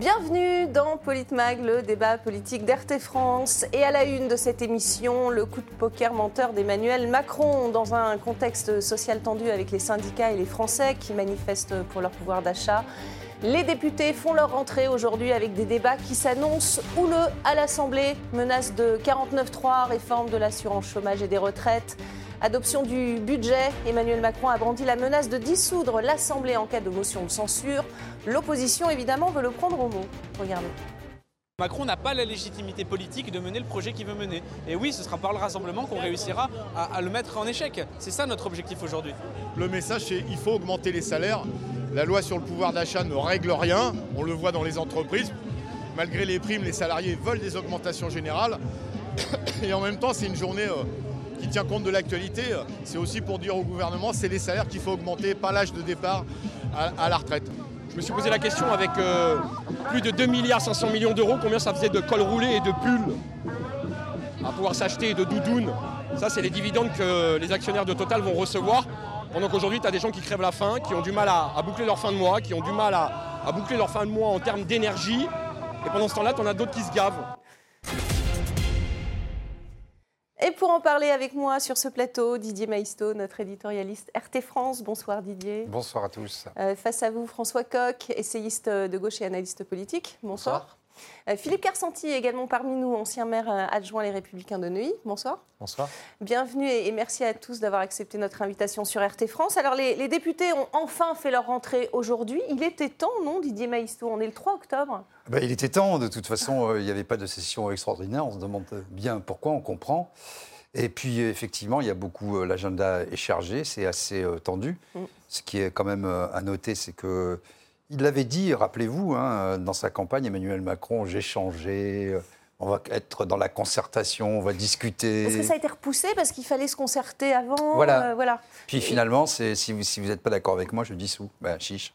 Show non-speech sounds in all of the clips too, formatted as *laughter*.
Bienvenue dans Politmag, le débat politique d'RT France. Et à la une de cette émission, le coup de poker menteur d'Emmanuel Macron dans un contexte social tendu avec les syndicats et les Français qui manifestent pour leur pouvoir d'achat. Les députés font leur rentrée aujourd'hui avec des débats qui s'annoncent houleux à l'Assemblée. Menace de 49-3, réforme de l'assurance chômage et des retraites. Adoption du budget, Emmanuel Macron a brandi la menace de dissoudre l'Assemblée en cas de motion de censure. L'opposition, évidemment, veut le prendre au mot. Regardez. Macron n'a pas la légitimité politique de mener le projet qu'il veut mener. Et oui, ce sera par le rassemblement qu'on réussira à, le mettre en échec. C'est ça notre objectif aujourd'hui. Le message, c'est qu'il faut augmenter les salaires. La loi sur le pouvoir d'achat ne règle rien. On le voit dans les entreprises. Malgré les primes, les salariés veulent des augmentations générales. *coughs* Et en même temps, c'est une journée euh, qui tient compte de l'actualité. C'est aussi pour dire au gouvernement, c'est les salaires qu'il faut augmenter, pas l'âge de départ à, la retraite. Je me suis posé la question avec euh, plus de 2 milliards 500 millions d'euros, combien ça faisait de col roulé et de pulls à pouvoir s'acheter de doudounes. Ça, c'est les dividendes que les actionnaires de Total vont recevoir. Pendant qu'aujourd'hui, tu as des gens qui crèvent la faim, qui ont du mal à, boucler leur fin de mois, qui ont du mal à, à boucler leur fin de mois en termes d'énergie. Et pendant ce temps-là, tu en as d'autres qui se gavent. Et pour en parler avec moi sur ce plateau, Didier Maisto, notre éditorialiste RT France. Bonsoir Didier. Bonsoir à tous. Euh, face à vous, François Coq, essayiste de gauche et analyste politique. Bonsoir. Euh, Philippe Carsanti, également parmi nous, ancien maire euh, adjoint Les Républicains de Neuilly. Bonsoir. Bonsoir. Bienvenue et merci à tous d'avoir accepté notre invitation sur RT France. Alors, les, députés ont enfin fait leur rentrée aujourd'hui. Il était temps, non, Didier Maïstou? On est le 3 octobre. Ben, il était temps. De toute façon, euh, il n'y avait pas de session extraordinaire. On se demande bien pourquoi, on comprend. Et puis, effectivement, il y a beaucoup. L'agenda est chargé, c'est assez tendu. Mm. Ce qui est quand même à noter, c'est que il l'avait dit, rappelez-vous, hein, dans sa campagne, Emmanuel Macron, j'ai changé, on va être dans la concertation, on va discuter. Est-ce que ça a été repoussé parce qu'il fallait se concerter avant Voilà. Euh, voilà. Puis finalement, si vous n'êtes pas d'accord avec moi, je dissous. Ben, chiche.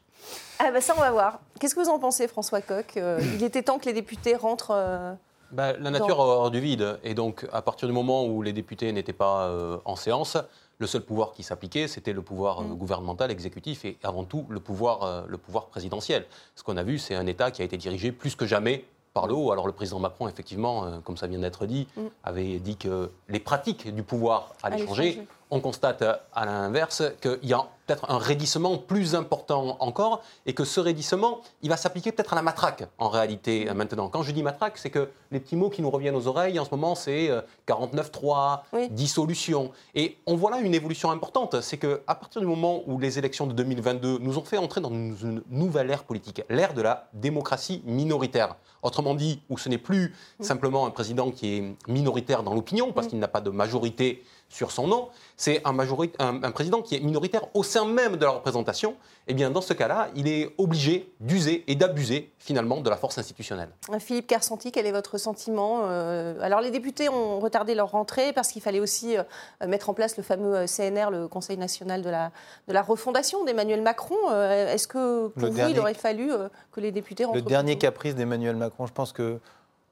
Ah ben ça, on va voir. Qu'est-ce que vous en pensez, François Coq euh, Il était temps que les députés rentrent... Euh, ben, la nature hors du vide. Et donc, à partir du moment où les députés n'étaient pas en séance, le seul pouvoir qui s'appliquait, c'était le pouvoir euh, mm. gouvernemental, exécutif et avant tout le pouvoir, euh, le pouvoir présidentiel. Ce qu'on a vu, c'est un État qui a été dirigé plus que jamais par le haut. Alors le président Macron, effectivement, euh, comme ça vient d'être dit, mm. avait dit que les pratiques du pouvoir allaient changer. On constate à l'inverse qu'il y a peut-être un raidissement plus important encore et que ce raidissement, il va s'appliquer peut-être à la matraque en réalité maintenant. Quand je dis matraque, c'est que les petits mots qui nous reviennent aux oreilles en ce moment, c'est 49-3, euh, dissolution. Et on voit là une évolution importante. C'est qu'à partir du moment où les élections de 2022 nous ont fait entrer dans une nouvelle ère politique, l'ère de la démocratie minoritaire. Autrement dit, où ce n'est plus simplement un président qui est minoritaire dans l'opinion parce qu'il n'a pas de majorité sur son nom, c'est un, un, président qui est minoritaire au sein même de la représentation, eh bien dans ce cas-là, il est obligé d'user et d'abuser finalement de la force institutionnelle. Philippe Carsanti, quel est votre sentiment euh, Alors les députés ont retardé leur rentrée parce qu'il fallait aussi euh, mettre en place le fameux euh, CNR, le Conseil national de la, de la refondation d'Emmanuel Macron. Est-ce que pour vous, il aurait fallu que les députés rentrent Le dernier caprice d'Emmanuel Macron, je pense que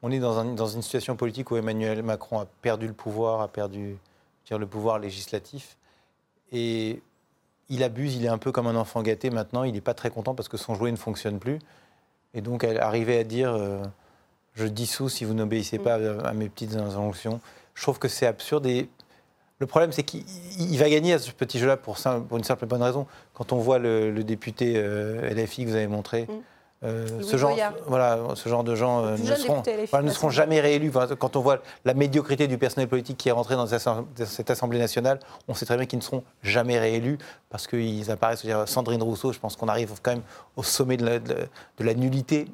on est dans, dans une situation politique où Emmanuel Macron a perdu le pouvoir, a perdu le pouvoir législatif. Et il abuse, il est un peu comme un enfant gâté maintenant, il n'est pas très content parce que son jouet ne fonctionne plus. Et donc, elle arrivait à dire euh, Je dissous si vous n'obéissez pas à, mes petites injonctions. Je trouve que c'est absurde. Et le problème, c'est qu'il va gagner à ce petit jeu-là pour, pour, une simple bonne raison. Quand on voit le, député euh, LFI que vous avez montré, mm. Euh, ce, genre, voilà, ce genre de gens euh, ne, seront, ne seront jamais réélus. Quand on voit la médiocrité du personnel politique qui est rentré dans cette Assemblée nationale, on sait très bien qu'ils ne seront jamais réélus parce qu'ils apparaissent. Dire, Sandrine Rousseau, je pense qu'on arrive quand même au sommet de la, de, la nullité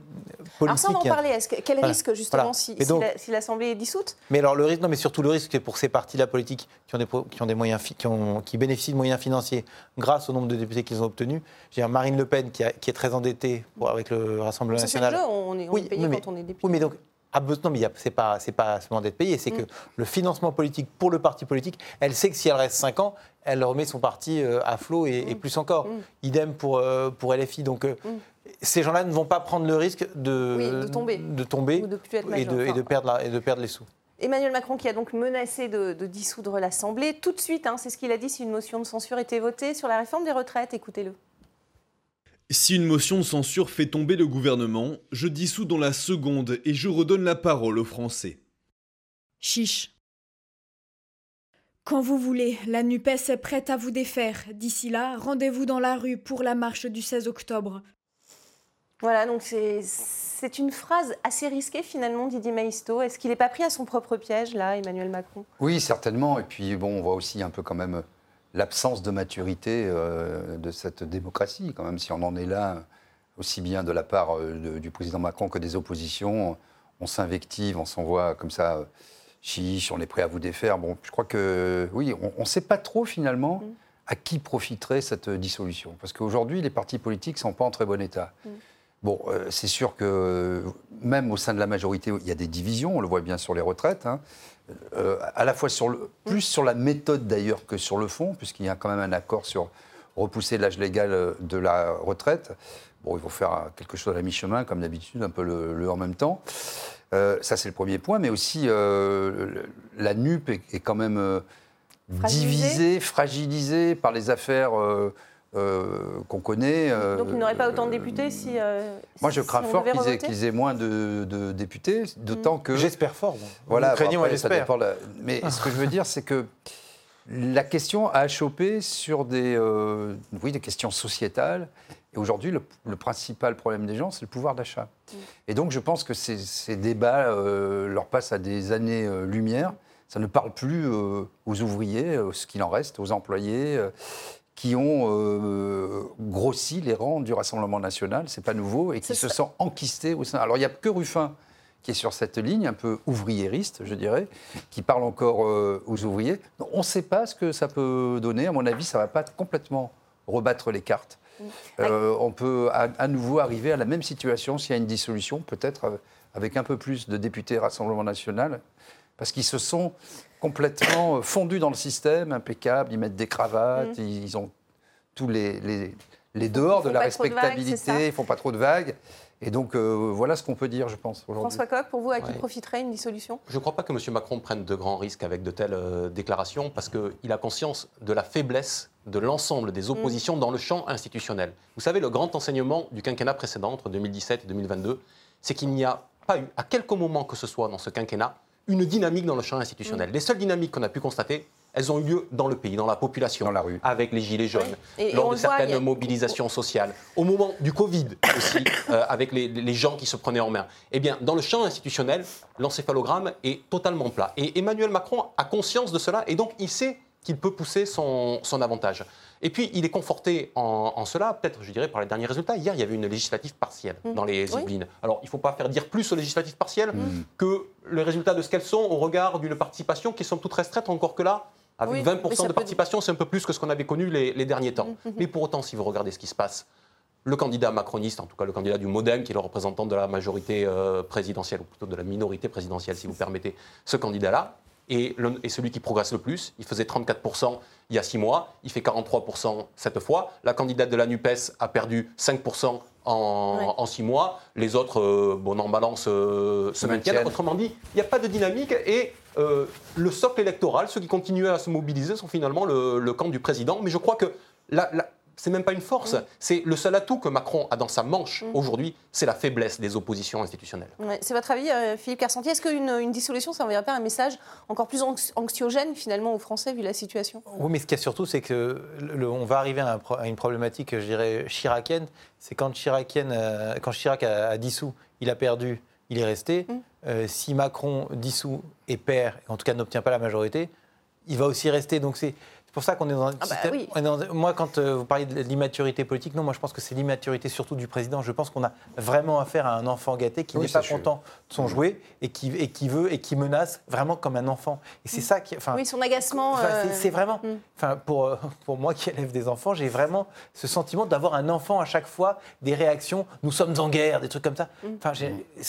politique. Alors ça, on va en parler. quel risque, justement, si, si l'Assemblée est dissoute? Mais alors, le risque, non, mais surtout le risque, c'est pour ces partis-là politiques qui ont, des, qui ont des moyens, qui, ont, qui bénéficient de moyens financiers grâce au nombre de députés qu'ils ont obtenus. J'ai Marine Le Pen qui, qui est très endettée pour, avec le Rassemblement national. on est, oui, payé quand on est député. Oui, mais donc, ah, non, mais c'est pas, c'est pas seulement d'être payé, c'est mm. que le financement politique pour le parti politique, elle sait que si elle reste 5 ans, elle remet son parti euh, à flot et, mm. plus encore. Mm. Idem pour, euh, pour LFI. Donc, euh, ces gens-là ne vont pas prendre le risque de, de tomber, de tomber et, de, et, de, perdre et de perdre les sous. Emmanuel Macron qui a donc menacé de, dissoudre l'Assemblée. Tout de suite, hein, c'est ce qu'il a dit si une motion de censure était votée sur la réforme des retraites. Écoutez-le. Si une motion de censure fait tomber le gouvernement, je dissous dans la seconde et je redonne la parole aux Français. Chiche. Quand vous voulez, la NUPES est prête à vous défaire. D'ici là, rendez-vous dans la rue pour la marche du 16 octobre. Voilà, donc c'est une phrase assez risquée finalement, Didier Maisto. Est-ce qu'il n'est pas pris à son propre piège, là, Emmanuel Macron? Oui, certainement. Et puis, bon, on voit aussi un peu quand même l'absence de maturité euh, de cette démocratie, quand même, si on en est là, aussi bien de la part euh, du président Macron que des oppositions. On s'invective, on s'envoie comme ça, euh, chiche, on est prêt à vous défaire. Bon, je crois que, oui, on ne sait pas trop finalement. Mm. À qui profiterait cette dissolution Parce qu'aujourd'hui, les partis politiques ne sont pas en très bon état. Mm. Bon, euh, c'est sûr que même au sein de la majorité, il y a des divisions, on le voit bien sur les retraites, hein. Euh, à la fois sur le, plus sur la méthode d'ailleurs que sur le fond, puisqu'il y a quand même un accord sur repousser l'âge légal de la retraite. Bon, il faut faire quelque chose à la mi-chemin, comme d'habitude, un peu le, en même temps. Euh, ça, c'est le premier point, mais aussi la NUP est, quand même divisée, fragilisée par les affaires euh, qu'on connaît. Euh, Donc il n'aurait pas autant de députés si. Euh, moi, je crains fort qu'ils aient, moins de, députés, d'autant mm. que. J'espère fort. Voilà, moi j'espère. Mais ce que je veux dire, c'est que la question a chopé sur des, oui, des questions sociétales. Et aujourd'hui, le, principal problème des gens, c'est le pouvoir d'achat. Mm. Et donc, je pense que ces, ces débats leur passent à des années-lumière. Ça ne parle plus aux ouvriers, ce qu'il en reste, aux employés qui ont euh, grossi les rangs du Rassemblement national, c'est pas nouveau, et qui se sont enquistés au sein. Alors il n'y a que Ruffin qui est sur cette ligne, un peu ouvriériste, je dirais, qui parle encore euh, aux ouvriers. On ne sait pas ce que ça peut donner. À mon avis, ça ne va pas complètement rebattre les cartes. Euh, on peut à, nouveau arriver à la même situation s'il y a une dissolution, peut-être avec un peu plus de députés Rassemblement national, parce qu'ils se sont complètement euh, fondus dans le système, impeccables, ils mettent des cravates, mm. ils, ont tous les, les, dehors de la respectabilité, ils ne font pas trop de vagues. Et donc, euh, voilà ce qu'on peut dire, je pense, aujourd'hui. François Coq, pour vous, à qui profiterait une dissolution? Je ne crois pas que M. Macron prenne de grands risques avec de telles euh, déclarations, parce qu'il a conscience de la faiblesse de l'ensemble des oppositions mm. dans le champ institutionnel. Vous savez, le grand enseignement du quinquennat précédent, entre 2017 et 2022, c'est qu'il n'y a pas eu, à quelque moment que ce soit dans ce quinquennat, une dynamique dans le champ institutionnel. Les seules dynamiques qu'on a pu constater, elles ont eu lieu dans le pays, dans la population, dans la rue, avec les gilets jaunes, lors de certaines mobilisations sociales, au moment du Covid aussi, *coughs* euh, avec les, gens qui se prenaient en main. Eh bien, dans le champ institutionnel, l'encéphalogramme est totalement plat. Et Emmanuel Macron a conscience de cela, et donc il sait qu'il peut pousser son, son avantage. Et puis, il est conforté en, cela, peut-être, je dirais, par les derniers résultats. Hier, il y avait une législative partielle mmh. dans les Yvelines. Alors, il ne faut pas faire dire plus aux législatives partielles mmh. que les résultats de ce qu'elles sont au regard d'une participation qui sont toutes restreintes, encore que là, avec 20% de participation, c'est un peu plus que ce qu'on avait connu les, derniers temps. Mmh, mais pour autant, si vous regardez ce qui se passe, le candidat macroniste, en tout cas le candidat du Modem, qui est le représentant de la majorité euh, présidentielle, ou plutôt de la minorité présidentielle, si vous permettez, ce candidat-là, et, celui qui progresse le plus. Il faisait 34% il y a six mois, il fait 43% cette fois. La candidate de la NUPES a perdu 5% en, six mois. Les autres, euh, bon, en balance, euh, se maintiennent. Autrement dit, il n'y a pas de dynamique et euh, le socle électoral, ceux qui continuent à se mobiliser sont finalement le, camp du président. Mais je crois que la, c'est même pas une force. C'est le seul atout que Macron a dans sa manche aujourd'hui, c'est la faiblesse des oppositions institutionnelles. c'est votre avis, euh, Philippe Carcentier? Est-ce qu'une une dissolution, ça enverrait pas un message encore plus anxiogène finalement aux Français vu la situation? Oui, mais ce qu'il y a surtout, c'est que on va arriver à, une problématique, je dirais, chiracienne. C'est quand, euh, quand Chirac a, dissous, il a perdu, il est resté. Mm. Euh, si Macron dissout et perd, en tout cas n'obtient pas la majorité, il va aussi rester. Donc c'est pour ça qu'on est dans un ah bah moi, quand euh, vous parlez de l'immaturité politique, non, moi je pense que c'est l'immaturité surtout du président. Je pense qu'on a vraiment affaire à un enfant gâté qui n'est pas content de son jouet et qui, et qui veut et qui menace vraiment comme un enfant. Et c'est mm. ça qui. Oui, son agacement. C'est euh, vraiment. Mm. Enfin, pour, euh, pour moi qui élève des enfants, j'ai vraiment ce sentiment d'avoir un enfant à chaque fois, des réactions. Nous sommes en guerre, des trucs comme ça. Mm. Enfin,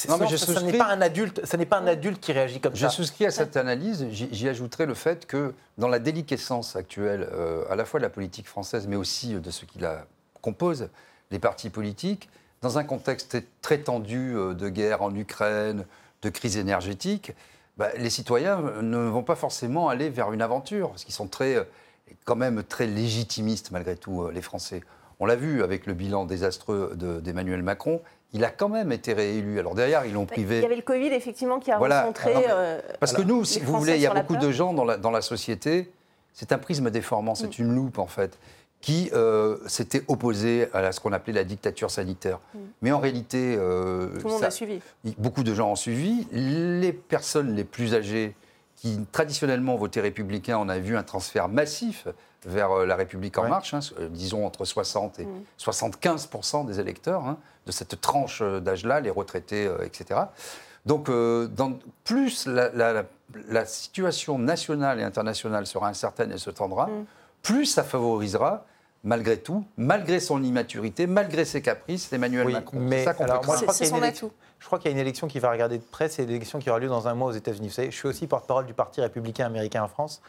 non, mais je ce n'est pas un adulte. Ce n'est pas un adulte qui réagit comme ça. Je souscris à cette analyse. J'y ajouterai le fait que dans la déliquescence actuelle, euh, à la fois de la politique française, mais aussi de ce qui la compose, les partis politiques, dans un contexte très tendu euh, de guerre en Ukraine, de crise énergétique, bah, les citoyens ne vont pas forcément aller vers une aventure, parce qu'ils sont très, quand même très légitimistes malgré tout, euh, les Français. On l'a vu avec le bilan désastreux de- d'Emmanuel Macron. Il a quand même été réélu. Alors derrière, ils l'ont Il y privé. avait le Covid, effectivement, qui a Voilà. Alors, euh, Parce que nous, si vous voulez, il y a beaucoup peur. de gens dans la, dans la société, c'est un prisme déformant, c'est Mm. une loupe en fait, qui euh, s'était opposé à ce qu'on appelait la dictature sanitaire. Mais en réalité, euh, Mm. Tout le monde ça- a suivi. beaucoup de gens ont suivi. Les personnes les plus âgées qui traditionnellement votaient républicain, on a vu un transfert massif vers euh, la République en Ouais. marche, hein, disons entre 60 et 75% des électeurs hein, de cette tranche d'âge-là, les retraités, euh, etc. Donc, euh, dans, plus la, la- la- la situation nationale et internationale sera incertaine et se tendra, plus ça favorisera, malgré tout, malgré son immaturité, malgré ses caprices, Emmanuel Oui, Macron. mais C'est ça qu'on alors moi, je C'est- crois c'est qu'il y a son une élection- atout. Je crois qu'il y a une élection qui va regarder de près, c'est l'élection qui aura lieu dans un mois aux États-Unis. Vous savez, je suis aussi porte-parole du Parti républicain américain en France.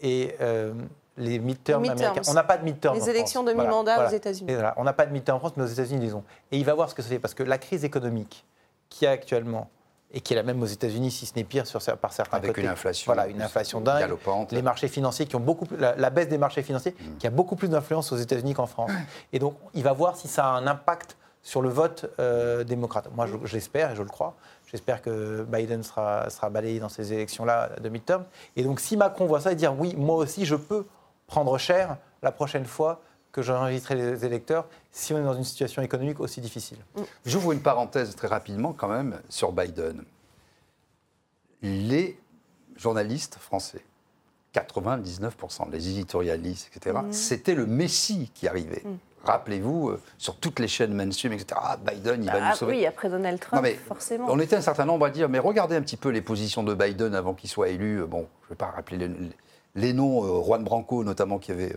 Et euh, les midterms américains. On n'a pas de midterms. Les en élections France. de mi-mandat Voilà, aux États-Unis. Voilà, On n'a pas de midterms en France, mais aux États-Unis, ont. Et il va voir ce que ça fait. Parce que la crise économique qu'il y a actuellement, et qui est la même aux États-Unis, si ce n'est pire sur, par certains Avec côtés. une inflation Voilà, une inflation dingue. galopante. Les marchés financiers qui ont beaucoup plus- la, la baisse des marchés financiers Mm. qui a beaucoup plus d'influence aux États-Unis qu'en France. Et donc, il va voir si ça a un impact sur le vote euh, démocrate. Moi, je, je l'espère et je le crois. J'espère que Biden sera, sera balayé dans ces élections-là de midterm. Et donc, si Macron voit ça et dire oui, moi aussi, je peux prendre cher la prochaine fois que j'inviterai les électeurs si on est dans une situation économique aussi difficile. J'ouvre une parenthèse très rapidement quand même sur Biden. Les journalistes français, 99%, les éditorialistes, etc., c'était le Messie qui arrivait. Rappelez-vous, euh, sur toutes les chaînes mainstream, etc., ah, Biden, il va Ah nous sauver. oui, après Donald Trump, Non, mais forcément. On était un certain nombre à dire, mais regardez un petit peu les positions de Biden avant qu'il soit élu. Bon, je ne vais pas rappeler les, les noms, euh, Juan Branco notamment, qui avait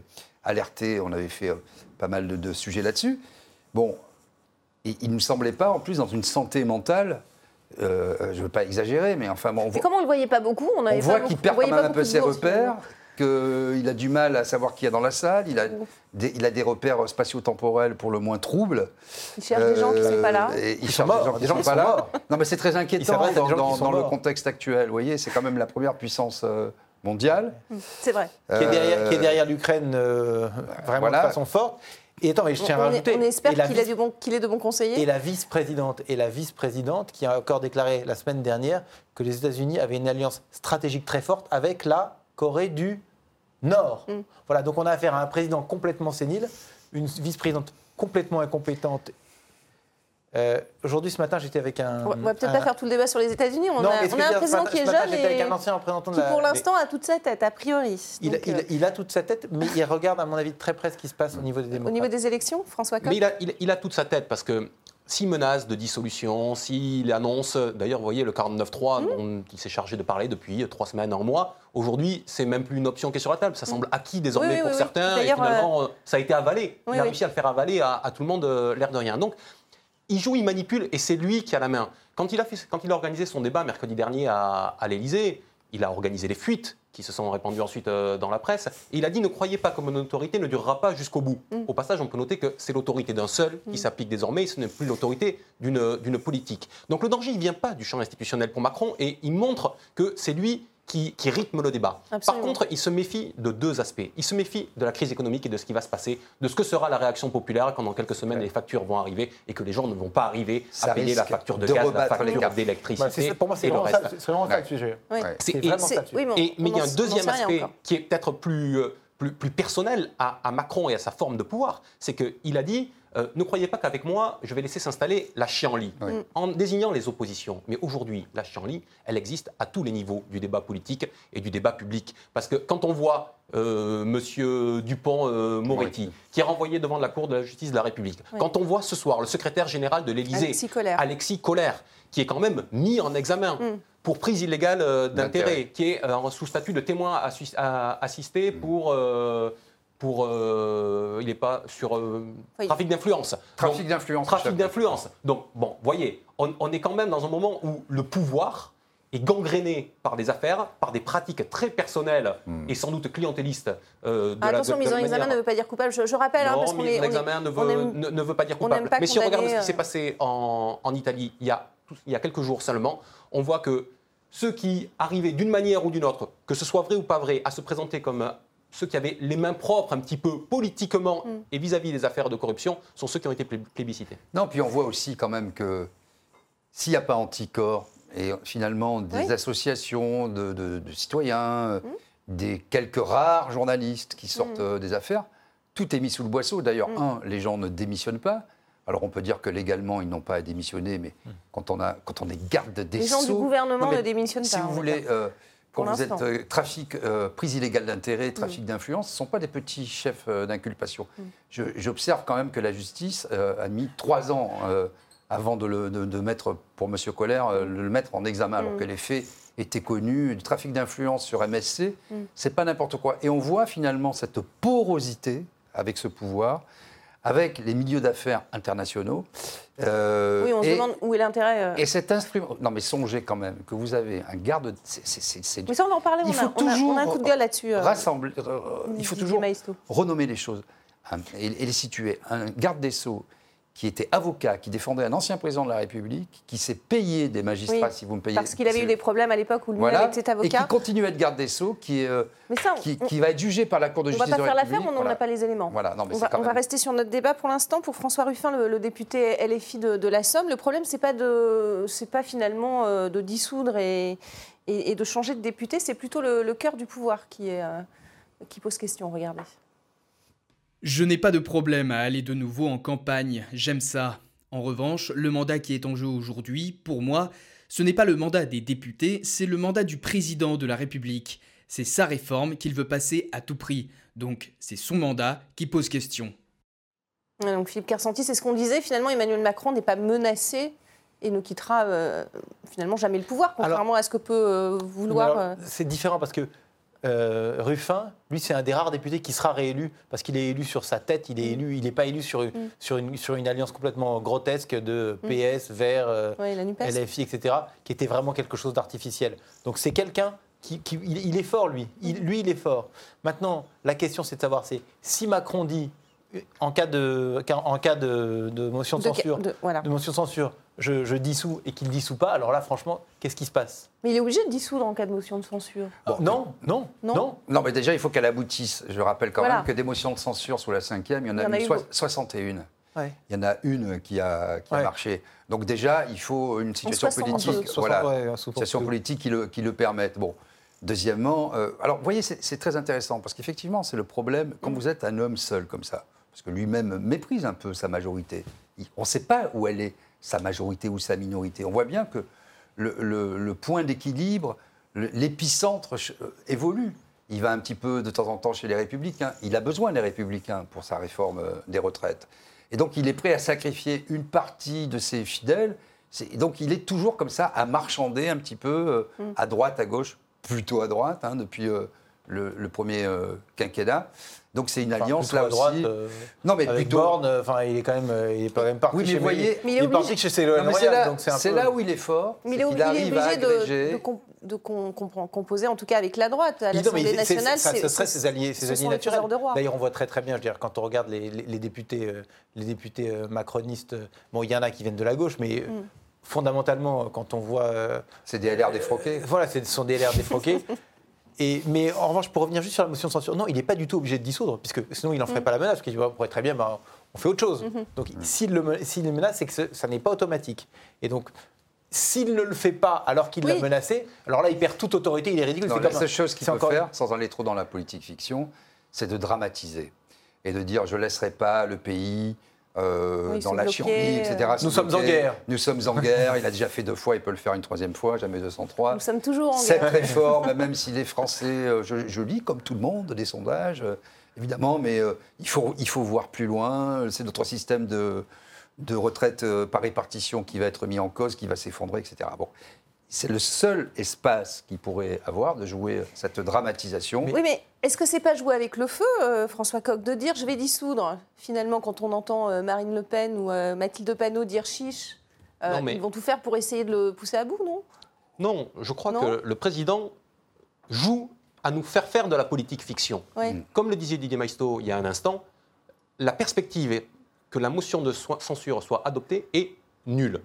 alerté, on avait fait euh, pas mal de, de sujets là-dessus. Bon, et il ne nous semblait pas, en plus, dans une santé mentale, euh, je ne veux pas exagérer, mais enfin, bon, on Et voit, comme on ne le voyait pas beaucoup, on, on voit qu'il perd quand même pas un peu ses repères, qu'il a du mal à savoir qui y a dans la salle, il a des, il a des repères spatio-temporels pour le moins troubles. Il cherche des gens qui ne sont pas là. Euh, et il cherche des gens qui ne sont pas là. Non, mais c'est très inquiétant vrai, dans, le contexte actuel. Vous voyez, c'est quand même la première puissance euh, mondiale. C'est vrai. Qui est derrière, Euh, derrière l'Ukraine euh, vraiment voilà. de façon forte. Et attends, mais je tiens à on, rajouter. on espère bon- qu'il est de bons conseillers. Et la vice-présidente, et la vice-présidente qui a encore déclaré la semaine dernière que les États-Unis avaient une alliance stratégique très forte avec la Corée du Nord. Mm. Voilà, donc on a affaire à un président complètement sénile, une vice-présidente complètement incompétente. Euh, Aujourd'hui, ce matin, j'étais avec un. On va- peut-être un- pas faire tout le débat sur les États-Unis. On Non, a, on un dire, président qui est matin, jeune J'étais avec et un ancien représentant de qui, la. pour l'instant, a toute sa tête, a priori. Il, Donc, il- euh, il a toute sa tête, mais il regarde, à mon avis, de très près ce qui se passe au niveau des au démocrates. niveau des élections, François Coq Mais il a, il- il a toute sa tête parce que s'il menace de dissolution, s'il annonce, d'ailleurs, vous voyez, le 49.3 dont il s'est chargé de parler depuis trois semaines, un mois, aujourd'hui, c'est même plus une option qui est sur la table. Ça semble acquis désormais Oui, oui, pour oui, certains et finalement, euh, ça a été avalé. il a réussi à le faire avaler à, à tout le monde, l'air de rien. Donc, il joue, il manipule et c'est lui qui a la main. Quand il a, fait, quand il a organisé son débat mercredi dernier à, à l'Élysée, il a organisé les fuites qui se sont répandues ensuite euh, dans la presse. Et il a dit ne croyez pas que mon autorité ne durera pas jusqu'au bout. Mm. Au passage, on peut noter que c'est l'autorité d'un seul qui s'applique désormais, et ce n'est plus l'autorité d'une d'une politique. Donc le danger, il ne vient pas du champ institutionnel pour Macron, et il montre que c'est lui qui, qui rythme le débat. Absolument. Par contre, il se méfie de deux aspects. Il se méfie de la crise économique et de ce qui va se passer, de ce que sera la réaction populaire quand dans quelques semaines les factures vont arriver et que les gens ne vont pas arriver Ça à payer la facture de, de gaz, la facture d'électricité ça- pour moi, c'est vraiment, ça, reste. c'est vraiment ça le sujet. oui. Ouais. C'est- vraiment ça le sujet. oui, mais on- et, mais il y a un deuxième aspect encore. qui est peut-être plus, euh, plus, plus personnel à, à Macron et à sa forme de pouvoir, c'est qu'il a dit euh, ne croyez pas qu'avec moi, je vais laisser s'installer la chienlit, Oui. Mm. en désignant les oppositions. Mais aujourd'hui, la chienlit, elle existe à tous les niveaux du débat politique et du débat public. Parce que quand on voit euh, Monsieur Dupont-Moretti, Moretti. qui est renvoyé devant la Cour de la justice de la République, Oui. quand on voit ce soir le secrétaire général de l'Élysée, Alexis Collère. Alexis Collère, qui est quand même mis en examen Mm. pour prise illégale euh, d'intérêt, qui est euh, sous statut de témoin à- assisté pour. euh, pour euh, il n'est pas sur euh, Oui. trafic d'influence. Trafic d'influence. Trafic d'influence. Donc, bon, voyez, on, on est quand même dans un moment où le pouvoir est gangréné par des affaires, par des pratiques très personnelles Hmm. et sans doute clientélistes. euh, de Ah, la- Attention, de mise en examen manière- ne veut pas dire coupable. Je, je rappelle, hein, non, parce qu'on est, on est- examen ne, veut, aime- ne, ne veut pas dire coupable. pas Mais si on regarde ce qui s'est passé en, en Italie il y, a, il y a quelques jours seulement, on voit que ceux qui arrivaient d'une manière ou d'une autre, que ce soit vrai ou pas vrai, à se présenter comme ceux qui avaient les mains propres un petit peu politiquement Mm. et vis-à-vis des affaires de corruption sont ceux qui ont été plé- plébiscités. Non, puis on voit aussi quand même que s'il n'y a pas anticorps, et finalement des Oui. associations de, de- de citoyens, euh, Mm. des quelques rares journalistes qui sortent euh, des affaires, tout est mis sous le boisseau. D'ailleurs, Mm. un, les gens ne démissionnent pas. Alors on peut dire que légalement, ils n'ont pas à démissionner, mais Mm. quand, on a, quand on est garde des Les gens du gouvernement Non, ne démissionnent si pas. vous on voulez, euh, quand Pour vous êtes euh, trafic, euh, prise illégale d'intérêt, trafic Mm. d'influence, ce ne sont pas des petits chefs euh, d'inculpation. Je- J'observe quand même que la justice a mis trois ans avant de, le, de- de mettre, pour M. Colère, le mettre en examen, alors Mm. que les faits étaient connus. Du trafic d'influence sur MSC, Mm. c'est pas n'importe quoi. Et on voit finalement cette porosité avec ce pouvoir, avec les milieux d'affaires internationaux. euh, Oui, on se et- demande où est l'intérêt. euh. et cet instrument. Non, mais songez quand même que vous avez un garde. c'est- Mais ça, on va en parler. Il on, faut a, toujours on a un coup de gueule là-dessus. euh, rassembler. il faut toujours renommer les choses Un- et, et les situer. Un garde des Sceaux qui était avocat, qui défendait un ancien président de la République, qui s'est payé des magistrats, Oui, si vous me payez. Parce qu'il avait eu des problèmes à l'époque où lui, Voilà, avec cet et avocat. qui continue à être garde des Sceaux, qui, est, euh, Mais ça, on- qui, on- va être jugé par la Cour de on ne justice va pas de faire l'affaire, on n'en voilà. a pas les éléments. Voilà, non, mais On va, on rester sur notre débat pour l'instant. Pour François Ruffin, le, le député LFI de, de la Somme, le problème, c'est pas de, c'est pas finalement euh, de dissoudre et, et- et de changer de député, c'est plutôt le, le cœur du pouvoir qui, est, euh, qui pose question. Regardez. Je n'ai pas de problème à aller de nouveau en campagne, j'aime ça. En revanche, le mandat qui est en jeu aujourd'hui, pour moi, ce n'est pas le mandat des députés, c'est le mandat du président de la République. C'est sa réforme qu'il veut passer à tout prix. Donc c'est son mandat qui pose question. Donc Philippe Kersanti, c'est ce qu'on disait. Finalement, Emmanuel Macron n'est pas menacé et ne quittera euh, finalement jamais le pouvoir, contrairement à ce que peut euh, vouloir. Euh, C'est différent parce que euh, Ruffin, lui, c'est un des rares députés qui sera réélu parce qu'il est élu sur sa tête. Il est élu, il n'est pas élu sur, sur, une, sur une alliance complètement grotesque de PS, Vert, euh, ouais. LFI, etc., qui était vraiment quelque chose d'artificiel. Donc c'est quelqu'un qui, qui- il, il est fort, lui. Il- lui, il est fort. Maintenant, la question, c'est de savoir, c'est si Macron dit, euh, en cas de, en cas de, de motion de, De- censure, de- voilà. de motion de censure, je, je dissous et qu'il ne dissout pas, alors là, franchement, qu'est-ce qui se passe? Mais il est obligé de dissoudre en cas de motion de censure. Non, non, Non. non. Non, mais déjà, il faut qu'elle aboutisse. Je rappelle quand Voilà. même que des motions de censure sous la cinquième, il y en a, Il y en a eu eu soi- beaucoup. 61. Ouais. Il y en a une qui a, qui a marché. Donc déjà, il faut une situation 62. politique, voilà, ouais, situation politique qui le, qui le permette. Bon. Deuxièmement, euh, alors vous voyez, c'est c'est très intéressant parce qu'effectivement, c'est le problème quand vous êtes un homme seul comme ça, parce que lui-même méprise un peu sa majorité. Il- on ne sait pas où elle est, sa majorité ou sa minorité. On voit bien que le, le- le point d'équilibre, l'épicentre euh, évolue. Il va un petit peu de temps en temps chez les républicains. Il a besoin des républicains pour sa réforme euh, des retraites. Et donc il est prêt à sacrifier une partie de ses fidèles. Donc il est toujours comme ça à marchander un petit peu euh, à droite, à gauche, plutôt à droite hein, depuis euh, le, le premier euh, quinquennat. Donc c'est une Enfin, alliance là à droite, aussi. euh, non mais avec plutôt. Borne, euh, enfin, il est quand même, euh, il est quand même parti Oui, mais chez vous voyez- Mais il est il est obligé- parti chez c'est Royal, là, donc c'est peu- là où il est fort. Mais il est, qu'il il est arrive à obligé de, agréger. de, com- de com- composer, en tout cas avec la droite. À Il- l'Assemblée c'est- nationale, ça, ce serait ses alliés, ses alliés naturels. de. D'ailleurs, on voit très très bien, je veux dire, quand on regarde les, les- les députés, euh, les députés euh, macronistes, bon, il y en a qui viennent de la gauche, mais Mm. fondamentalement, quand on voit, euh, C'est des LR défroqués. voilà, ce sont des LR défroqués. *laughs* Et, mais en revanche, pour revenir juste sur la motion de censure, non, il n'est pas du tout obligé de dissoudre, puisque sinon il n'en Mm. ferait pas la menace, parce qu'il pourrait très bien, bah, on fait autre chose. Mm-hmm. Donc s'il le, me- s'il le menace, c'est que ce- ça n'est pas automatique. Et donc, s'il ne le fait pas alors qu'il l'a menacé, alors là, il perd toute autorité, il est ridicule. Non, c'est la comme un- seule chose qu'il c'est peut encore- faire, sans aller trop dans la politique fiction, c'est de dramatiser et de dire je ne laisserai pas le pays euh, Oui, dans la chienlit, etc. euh. Nous sommes en guerre. Nous sommes en guerre. Il a déjà fait deux fois, il peut le faire une troisième fois, jamais 203. Nous sommes toujours en Cette guerre. réforme, *laughs* même si les Français, euh, je, je lis comme tout le monde des sondages, évidemment, mais euh, il, faut, il faut voir plus loin. C'est notre système de, de retraite par répartition qui va être mis en cause, qui va s'effondrer, etc. Bon. C'est le seul espace qu'il pourrait avoir de jouer cette dramatisation. Oui, mais est-ce que c'est pas jouer avec le feu, euh, François Coq, de dire je vais dissoudre Finalement, quand on entend euh, Marine Le Pen ou euh, Mathilde Panot dire chiche, euh, Non, mais- ils vont tout faire pour essayer de le pousser à bout, non? Non, je crois Non que le président joue à nous faire faire de la politique fiction. Ouais. Mm. Comme le disait Didier Maisto il y a un instant, la perspective que la motion de so- censure soit adoptée est nulle.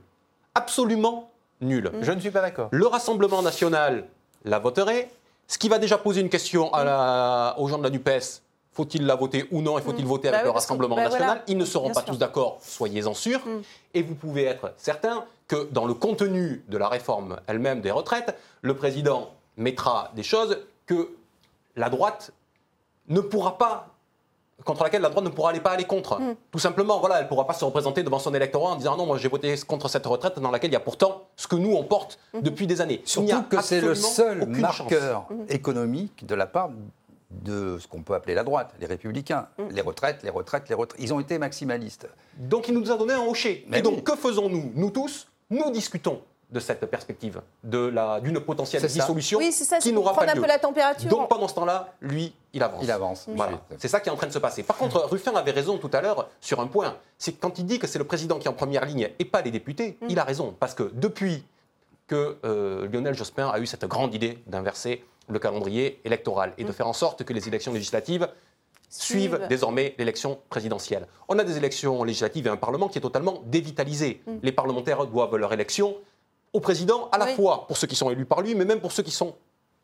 Absolument Mm. Je ne suis pas d'accord. Le Rassemblement national la voterait. Ce qui va déjà poser une question à la- aux gens de la NUPES. Faut-il la voter ou non Et faut-il voter Bah avec oui, le Rassemblement bah national? Voilà. Ils ne seront Bien pas sûr. tous d'accord, soyez-en sûrs. Mm. Et vous pouvez être certain que dans le contenu de la réforme elle-même des retraites, le président mettra des choses que la droite ne pourra pas contre laquelle la droite ne pourra aller pas aller contre. Mm. Tout simplement, voilà, elle ne pourra pas se représenter devant son électorat en disant non, moi j'ai voté contre cette retraite dans laquelle il y a pourtant ce que nous on porte Mm-hmm. depuis des années. Surtout que c'est le seul marqueur chance. économique de la part de ce qu'on peut appeler la droite, les républicains. Mm. Les retraites, les retraites, les retraites. Ils ont été maximalistes. Donc il nous a donné un hocher. Mais Et donc oui. que faisons-nous Nous tous, nous discutons de cette perspective, de la- d'une potentielle C'est ça. dissolution Oui, c'est ça, qui n'aura pas prendre un lieu. peu la température. Donc pendant ce temps-là, lui, il avance. Il avance. Voilà. C'est ça qui est en train de se passer. Par contre, Ruffin avait raison tout à l'heure sur un point. C'est quand il dit que c'est le président qui est en première ligne et pas les députés, Mm. il a raison. Parce que depuis que euh, Lionel Jospin a eu cette grande idée d'inverser le calendrier électoral et de Mm. faire en sorte que les élections législatives suivent Suivent. désormais l'élection présidentielle. On a des élections législatives et un Parlement qui est totalement dévitalisé. Mm. Les parlementaires doivent leur élection au président, à la Oui. fois pour ceux qui sont élus par lui, mais même pour ceux qui sont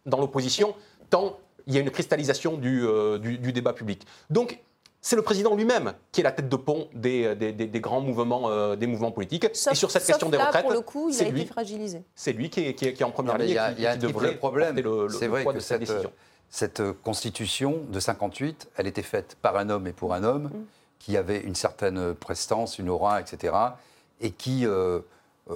dans l'opposition, tant il y a une cristallisation du, euh, du- du débat public. Donc, c'est le président lui-même qui est la tête de pont des, des- des- des grands mouvements, euh, des mouvements politiques. Sauf- et sur cette sauf question des retraites, pour le coup, il a été fragilisé. c'est lui qui est, qui est- qui est en première Non, ligne il y a, qui, y a un problème. C'est vrai que de cette cette, décision. cette euh, constitution de 58, elle était faite par un homme et pour un homme Mm. qui avait une certaine prestance, une aura, etc. Et qui euh, euh,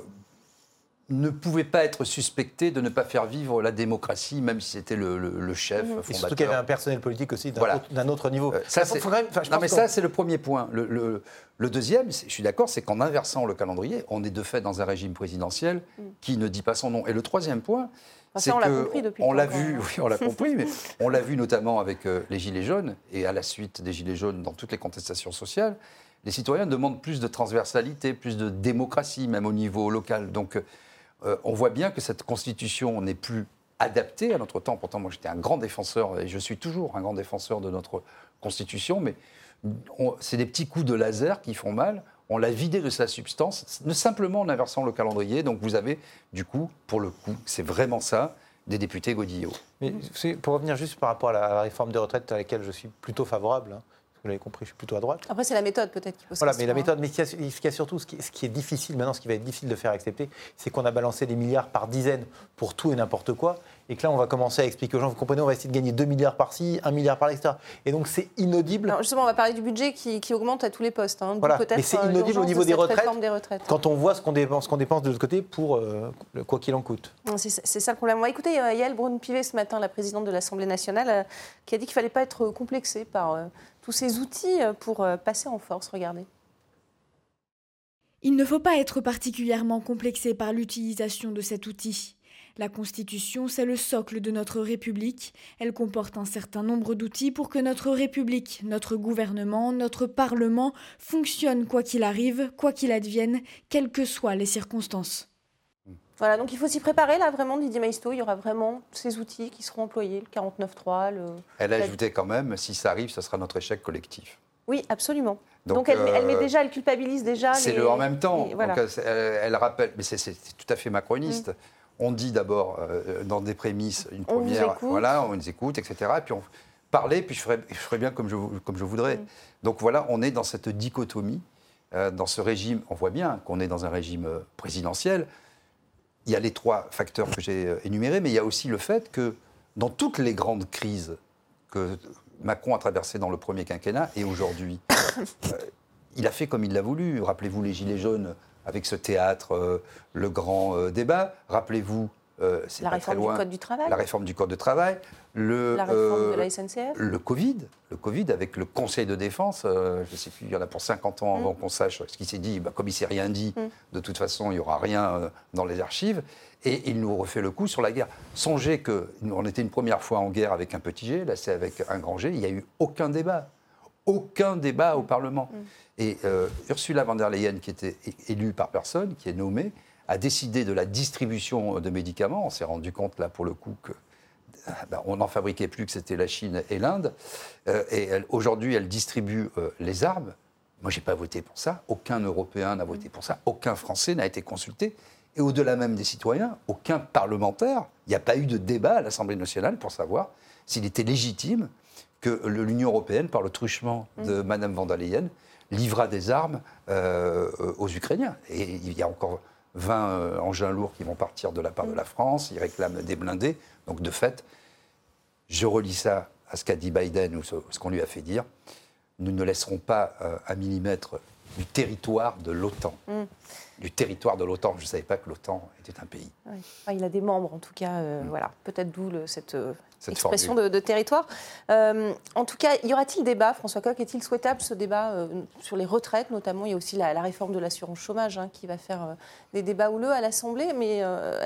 ne pouvait pas être suspecté de ne pas faire vivre la démocratie, même si c'était le, le- le chef Mm. Et fondateur. surtout qu'il y avait un personnel politique aussi d'un Voilà. autre, niveau. Euh, ça, même- non, mais ça, c'est le premier point. Le, le- le deuxième, je suis d'accord, c'est qu'en inversant le calendrier, on est de fait dans un régime présidentiel qui ne dit pas son nom. Et le troisième point, c'est on l'a compris depuis on l'a vu, oui, on l'a *laughs* compris, mais on l'a vu notamment avec euh, les gilets jaunes et à la suite des gilets jaunes dans toutes les contestations sociales. Les citoyens demandent plus de transversalité, plus de démocratie, même au niveau local. Donc, euh, on voit bien que cette constitution n'est plus adaptée à notre temps. Pourtant, moi, j'étais un grand défenseur, et je suis toujours un grand défenseur de notre constitution, mais c'est des petits coups de laser qui font mal. On l'a vidé de sa substance, simplement en inversant le calendrier. Donc, vous avez, du coup, pour le coup, c'est vraiment ça, des députés Godillot. Mais pour revenir juste par rapport à la, à la réforme des retraites à laquelle je suis plutôt favorable, hein, vous l'avez compris, je suis plutôt à droite. Après, c'est la méthode peut-être qui pose Voilà, question, mais la hein. méthode, mais ce qu'il y a- surtout, ce qui, ce qui est difficile maintenant, ce qui va être difficile de faire accepter, c'est qu'on a balancé des milliards par dizaines pour tout et n'importe quoi, et que là, on va commencer à expliquer aux gens, vous comprenez, on va essayer de gagner 2 milliards par-ci, 1 milliard par l'extérieur. Et donc, c'est inaudible. Alors, justement, on va parler du budget qui, qui augmente à tous les postes. hein, Voilà, mais c'est euh, inaudible au niveau de des retraites. réforme des retraites. Quand on voit ce qu'on dépense, qu'on dépense de l'autre côté pour euh, le quoi qu'il en coûte. C'est ça le problème. Écoutez, euh, Yael Braun-Pivet, ce matin, la présidente de l'Assemblée nationale, euh, qui a dit qu'il ne fallait pas être complexé par euh, tous ces outils euh, pour euh, passer en force. Regardez. Il ne faut pas être particulièrement complexé par l'utilisation de cet outil. La Constitution, c'est le socle de notre République. Elle comporte un certain nombre d'outils pour que notre République, notre gouvernement, notre Parlement fonctionnent quoi qu'il arrive, quoi qu'il advienne, quelles que soient les circonstances. Voilà, donc il faut s'y préparer, là, vraiment, Didier Maisto. Il y aura vraiment ces outils qui seront employés, le 49.3, le... Elle a La- ajouté quand même, si ça arrive, ce sera notre échec collectif. Oui, absolument. Donc, Donc, elle, euh, met déjà, elle culpabilise déjà C'est les- le en même temps. les- voilà. Donc, elle, elle- elle rappelle, mais c'est tout à fait macroniste. Mm. On dit d'abord dans dans des prémices une On première, voilà, on nous écoute, etc. Et puis on parlait, puis je ferai, je ferai bien comme je, vou- comme je voudrais. Mm. Donc voilà, on est dans cette dichotomie, euh, dans ce régime. On voit bien qu'on est dans un régime euh, présidentiel. Il y a les trois facteurs que j'ai euh, énumérés, mais il y a aussi le fait que dans toutes les grandes crises que Macron a traversées dans le premier quinquennat et aujourd'hui, *coughs* euh, il a fait comme il l'a voulu. Rappelez-vous les Gilets jaunes avec ce théâtre, euh, le grand débat. Rappelez-vous, euh, La réforme loin, du Code du travail, la réforme du Code de travail, le, la réforme euh, de la SNCF. le Covid, le Covid avec le Conseil de défense, euh, je ne sais plus, il y en a pour 50 ans avant Mm. qu'on sache ce qui s'est dit, bah, comme il ne s'est rien dit, Mm. de toute façon, il n'y aura rien euh, dans les archives, et il nous refait le coup sur la guerre. Songez qu'on était une première fois en guerre avec un petit G, là c'est avec un grand G, il n'y a eu aucun débat, aucun débat au Parlement. Mm. Et euh, Ursula von der Leyen, qui était élue par personne, qui est nommée, a décidé de la distribution de médicaments. On s'est rendu compte là pour le coup que ah, ben, on n'en fabriquait plus, que c'était la Chine et l'Inde. Euh, et aujourd'hui, elle distribue euh, les armes. Moi, j'ai pas voté pour ça. Aucun Européen n'a voté pour ça. Aucun Français n'a été consulté. et au-delà même des citoyens, aucun parlementaire, il n'y a pas eu de débat à l'Assemblée nationale pour savoir s'il était légitime que l'Union européenne, par le truchement de Mme van der Leyen, livra des armes euh, aux Ukrainiens. Et il y a encore 20 euh, engins lourds qui vont partir de la part de la France, ils réclament des blindés. Donc de fait, je relis ça à ce qu'a dit Biden ou ce, qu'on lui a fait dire. Nous ne laisserons pas euh, un millimètre du territoire de l'OTAN. Mm. Du territoire de l'OTAN. Je ne savais pas que l'OTAN était un pays. Oui. Enfin, il a des membres, en tout cas. euh, Voilà, peut-être d'où cette, euh, Cette expression de, de territoire. Euh, en tout cas, y aura-t-il débat, François Coq? Est-il souhaitable ce débat euh, sur les retraites, notamment? Il y a aussi la, la réforme de l'assurance chômage hein, qui va faire des débats houleux à l'Assemblée. Mais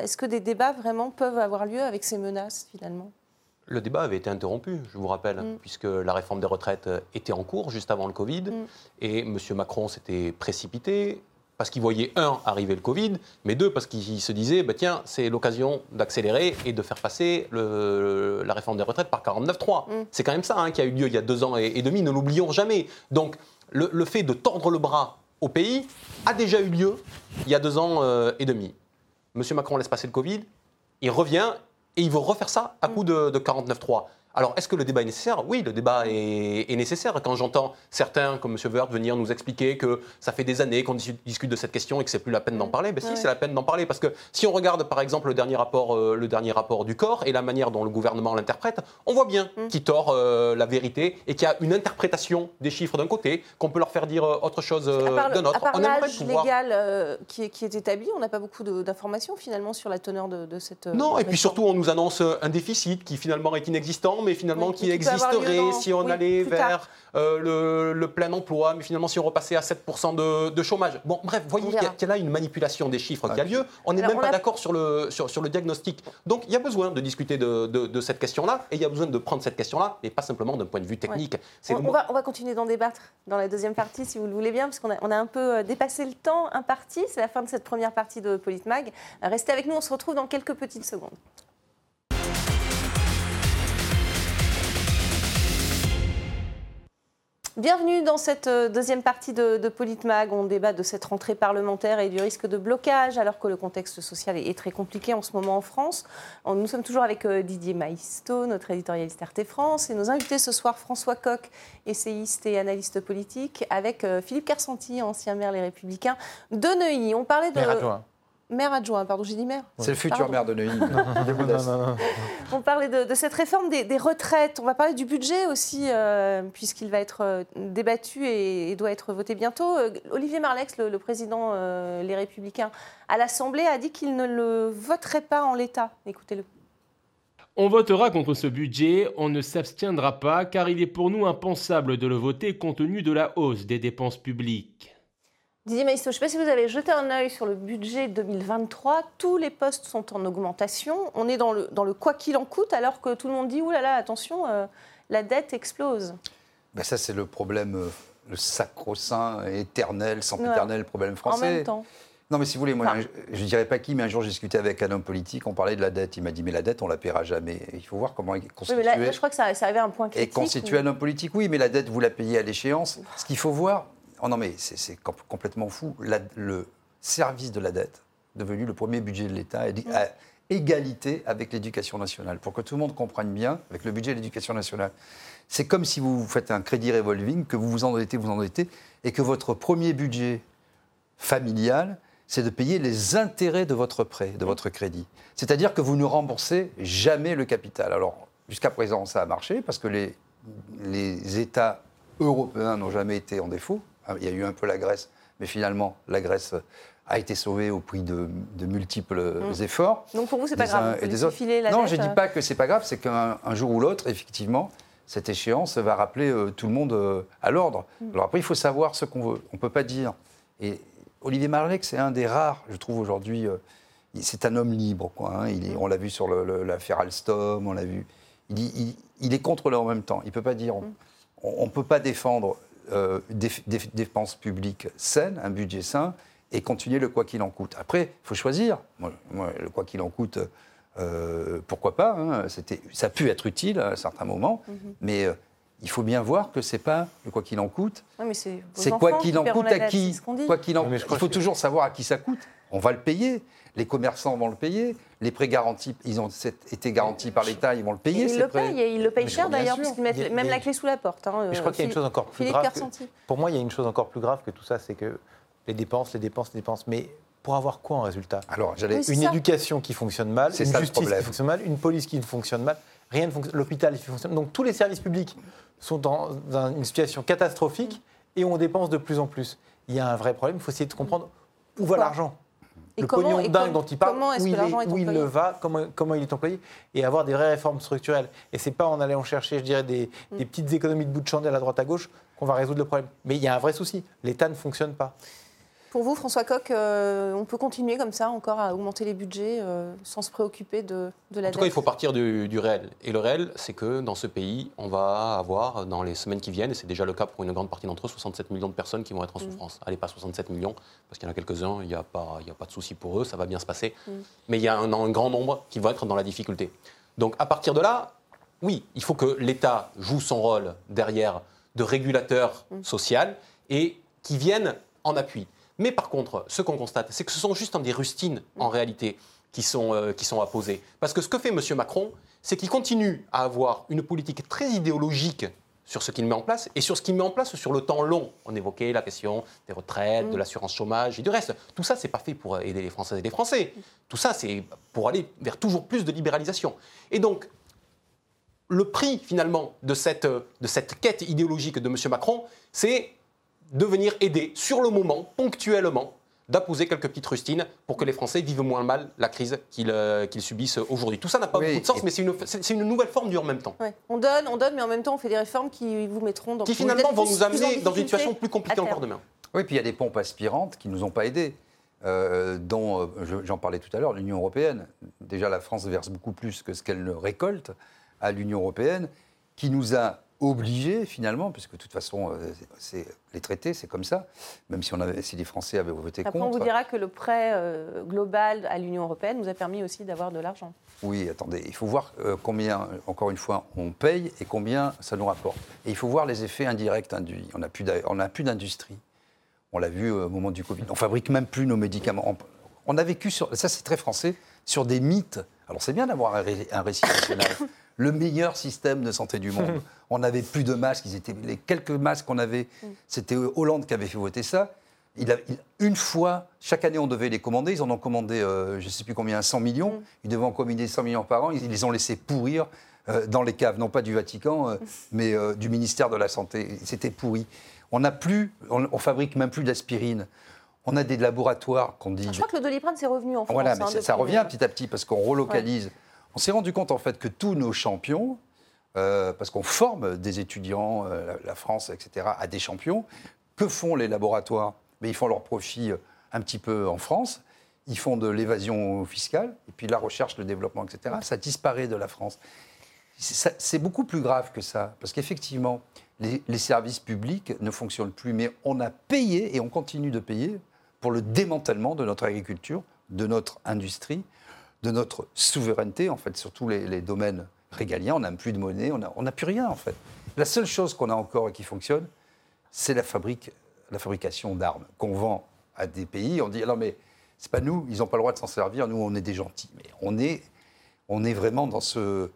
est-ce que des débats vraiment peuvent avoir lieu avec ces menaces, finalement? Le débat avait été interrompu, je vous rappelle, Mm. puisque la réforme des retraites euh, était en cours juste avant le Covid. Mm. Et M. Macron s'était précipité parce qu'il voyait, un, arriver le Covid, mais deux, parce qu'il se disait, bah, tiens, c'est l'occasion d'accélérer et de faire passer le- la réforme des retraites par 49.3. Mm. C'est quand même ça hein, qui a eu lieu il y a deux ans et, et demi, ne l'oublions jamais. Donc, le, le fait de tordre le bras au pays a déjà eu lieu il y a deux ans euh, et demi. M. Macron laisse passer le Covid, il revient et il veut refaire ça à coup de, de 49.3. Alors, est-ce que le débat est nécessaire? Oui, le débat est, est nécessaire. Quand j'entends certains, comme M. Wörth, venir nous expliquer que ça fait des années qu'on dis- discute de cette question et que c'est plus la peine d'en parler, ben si, Ouais. c'est la peine d'en parler. Parce que si on regarde, par exemple, le dernier rapport, euh, le dernier rapport du corps et la manière dont le gouvernement l'interprète, on voit bien Mm. qu'il tord euh, la vérité et qu'il y a une interprétation des chiffres d'un côté, qu'on peut leur faire dire euh, autre chose euh, d'un autre. à part l'âge pouvoir- légal qui, est, qui est établi, on n'a pas beaucoup d'informations finalement sur la teneur de, de cette. Non, et puis surtout, on nous annonce un déficit qui finalement est inexistant, mais finalement Oui, qui existerait si on oui, allait vers euh, le, le plein emploi, mais finalement si on repassait à 7% de, de chômage. Bon, bref, vous voyez qu'il y, a- y là une manipulation des chiffres qui a lieu. On n'est même on pas a- d'accord sur le, sur, sur le diagnostic. Donc il y a besoin de discuter de, de- de cette question-là, et il y a besoin de prendre cette question-là, mais pas simplement d'un point de vue technique. On, le on va, on va continuer d'en débattre dans la deuxième partie, si vous le voulez bien, parce qu'on a, on a un peu euh, dépassé le temps imparti. C'est la fin de cette première partie de Politmag. Restez avec nous, on se retrouve dans quelques petites secondes. Bienvenue dans cette euh, deuxième partie de, de Politmag. On débat de cette rentrée parlementaire et du risque de blocage, alors que le contexte social est, très compliqué en ce moment en France. Nous sommes toujours avec euh, Didier Maisto, notre éditorialiste RT France, et nos invités ce soir, François Coq, essayiste et analyste politique, avec euh, Philippe Carsanti, ancien maire Les Républicains de Neuilly. On parlait de... Maire. Maire adjoint, pardon, j'ai dit maire. C'est le futur Pardon. maire de Neuilly. *laughs* *laughs* On parlait de, de cette réforme des, des retraites. On va parler du budget aussi, euh, puisqu'il va être euh, débattu et, et doit être voté bientôt. Euh, Olivier Marlex, le, le président euh, Les Républicains, à l'Assemblée, a dit qu'il ne le voterait pas en l'état. Écoutez-le. On votera contre ce budget, on ne s'abstiendra pas car il est pour nous impensable de le voter compte tenu de la hausse des dépenses publiques. Didier Maïsto, je ne sais pas si vous avez jeté un œil sur le budget 2023. Tous les postes sont en augmentation. On est dans le, dans le quoi qu'il en coûte, alors que tout le monde dit, oulala, là là, attention, euh, la dette explose. Ben ça, c'est le problème, euh, le sacro-saint, éternel, Ouais. éternel problème En français. même temps. Non, mais si vous voulez, moi, Enfin- un- je ne dirais pas qui, mais un jour, j'ai discuté avec un homme politique, on parlait de la dette. Il m'a dit, mais la dette, on la paiera jamais. Il faut voir comment est Oui, constituée. mais là, là, je crois que ça, ça arrivé à un point Et critique. constituer un homme politique, oui, mais la dette, vous la payez à l'échéance. Ce qu'il faut voir, oh non, mais c'est c'est com- complètement fou. La- le service de la dette, devenu le premier budget de l'État, est à égalité avec l'éducation nationale. Pour que tout le monde comprenne bien, avec le budget de l'éducation nationale, c'est comme si vous faites un crédit revolving, que vous vous endettez, vous endettez, et que votre premier budget familial, c'est de payer les intérêts de votre prêt, de votre crédit. C'est-à-dire que vous ne remboursez jamais le capital. Alors, jusqu'à présent, ça a marché parce que les, les États européens n'ont jamais été en défaut. Il y a eu un peu la Grèce, mais finalement, la Grèce a été sauvée au prix de, de multiples Mm. efforts. Donc pour vous, c'est pas grave. vous des autres. la non, dette, je ne dis euh, pas que c'est pas grave, c'est qu'un un jour ou l'autre, effectivement, cette échéance va rappeler euh, tout le monde euh, à l'ordre. Mm. Alors après, il faut savoir ce qu'on veut. On ne peut pas dire. Et Olivier Marleix, c'est un des rares, je trouve aujourd'hui, euh, c'est un homme libre. Quoi, hein. Il est- Mm. on l'a vu sur l'affaire Alstom, on l'a vu. Il, il- il est contre le en même temps. Il ne peut pas dire. On ne peut pas défendre euh, des, des dépenses publiques saines, un budget sain, et continuer le quoi qu'il en coûte. Après, il faut choisir. Moi, moi, le quoi qu'il en coûte, euh, pourquoi pas hein. C'était- Ça a pu être utile à certains moments, Mhm. mais euh, il faut bien voir que c'est pas le quoi qu'il en coûte. c'est quoi qu'il qui en coûte à qui. Quoi qu'il en Il faut toujours savoir à qui ça coûte. On va le payer. Les commerçants vont le payer. Les prêts garantis, ils ont été garantis par l'État, ils vont le payer. Ils le prêts. payent, et ils le payent cher d'ailleurs, sûr. parce qu'ils mettent a- même a- la clé sous la porte. hein, Mais je crois euh, qu'il y a une chose encore plus grave. que- pour moi, il y a une chose encore plus grave que tout ça, c'est que les dépenses, les dépenses, les dépenses. Mais pour avoir quoi en résultat? Alors, j'allais. Oui, Une ça. éducation qui fonctionne mal, C'est une ça justice qui fonctionne mal, une police qui ne fonctionne mal, rien ne fonctionne, l'hôpital qui fonctionne. Donc tous les services publics sont dans, une situation catastrophique et on dépense de plus en plus. Il y a un vrai problème, il faut essayer de comprendre où va l'argent. Et le comment- pognon et dingue dont il parle, où, que il, est où il le va, comment, comment il est employé, et avoir des vraies réformes structurelles. Et c'est pas en allant chercher, je dirais, des, Mm. des petites économies de bout de chandelle à droite à gauche qu'on va résoudre le problème. Mais il y a un vrai souci, l'État ne fonctionne pas. Pour vous, François Coq, euh, on peut continuer comme ça encore à augmenter les budgets euh, sans se préoccuper de, de la En tout cas, il dette faut partir du, du réel. Et le réel, c'est que dans ce pays, on va avoir, dans les semaines qui viennent, et c'est déjà le cas pour une grande partie d'entre eux, 67 millions de personnes qui vont être en souffrance. Allez, pas 67 millions, parce qu'il y en a quelques-uns, il n'y a, pas- il y a pas de souci pour eux, ça va bien se passer. Mais il y a un, un grand nombre qui vont être dans la difficulté. Donc, à partir de là, oui, il faut que l'État joue son rôle derrière de régulateur social et qui vienne en appui. Mais par contre, ce qu'on constate, c'est que ce sont juste des rustines, en réalité, qui sont, euh, qui sont apposées. Parce que ce que fait M. Macron, c'est qu'il continue à avoir une politique très idéologique sur ce qu'il met en place et sur ce qu'il met en place sur le temps long. On évoquait la question des retraites, de l'assurance chômage et du reste. Tout ça, c'est pas fait pour aider les Françaises et les Français. Tout ça, c'est pour aller vers toujours plus de libéralisation. Et donc, le prix finalement de cette, de cette quête idéologique de M. Macron, c'est de venir aider sur le moment, ponctuellement, d'apposer quelques petites rustines pour que les Français vivent moins mal la crise qu'ils euh, qu'ils subissent aujourd'hui. Tout ça n'a pas Oui, beaucoup de sens, et- mais c'est une, une nouvelle forme du en même temps. Ouais. On donne, on donne, mais en même temps, on fait des réformes qui vous mettront dans Qui finalement mettent vont nous amener dans une situation plus compliquée encore demain. Oui, puis il y a des pompes aspirantes qui ne nous ont pas aidés. euh, dont euh, je- j'en parlais tout à l'heure, l'Union européenne. Déjà, la France verse beaucoup plus que ce qu'elle ne récolte à l'Union européenne, qui nous a obligés finalement, puisque de toute façon, euh, c'est les traités, c'est comme ça. Même si on avait, si les Français avaient voté Après, on contre. vous dira que le prêt euh, global à l'Union européenne nous a permis aussi d'avoir de l'argent. Oui, attendez, il faut voir euh, combien, encore une fois, on paye et combien ça nous rapporte. Et il faut voir les effets indirects induits. On n'a plus d'industrie. On l'a vu au moment du Covid. On fabrique même plus nos médicaments. On, on a vécu sur, ça c'est très français, sur des mythes. Alors c'est bien d'avoir un, ré- un récit national. Le meilleur système de santé du monde. *laughs* On n'avait plus de masques. Ils étaient, les quelques masques qu'on avait, c'était Hollande qui avait fait voter ça. Il a- il- une fois, chaque année, on devait les commander. Ils en ont commandé, euh, je ne sais plus combien, 100 millions. Ils devaient en commander 100 millions par an. Ils les ont laissés pourrir euh, dans les caves, non pas du Vatican, euh, mais euh, du ministère de la Santé. C'était pourri. On n'a plus, on, on fabrique même plus d'aspirine. On a des laboratoires qu'on dit. Je crois que le doliprane c'est revenu en France. Voilà, mais hein, ça, revient petit à petit parce qu'on relocalise. On s'est rendu compte en fait que tous nos champions, euh, parce qu'on forme des étudiants, euh, la, France, etc., à des champions, que font les laboratoires? Mais Ils font leur profit euh, un petit peu en France, ils font de l'évasion fiscale, et puis la recherche, le développement, etc. Ça disparaît de la France. C'est beaucoup plus grave que ça, parce qu'effectivement, les services publics ne fonctionnent plus, mais on a payé et on continue de payer pour le démantèlement de notre agriculture, de notre industrie, de notre souveraineté, en fait, sur tous les, domaines régaliens. On n'a plus de monnaie, on n'a on plus rien, en fait. La seule chose qu'on a encore et qui fonctionne, c'est la, fabrique, la fabrication d'armes qu'on vend à des pays. On dit, non mais c'est pas nous, ils n'ont pas le droit de s'en servir, nous on est des gentils. Mais on est, on est vraiment dans ce-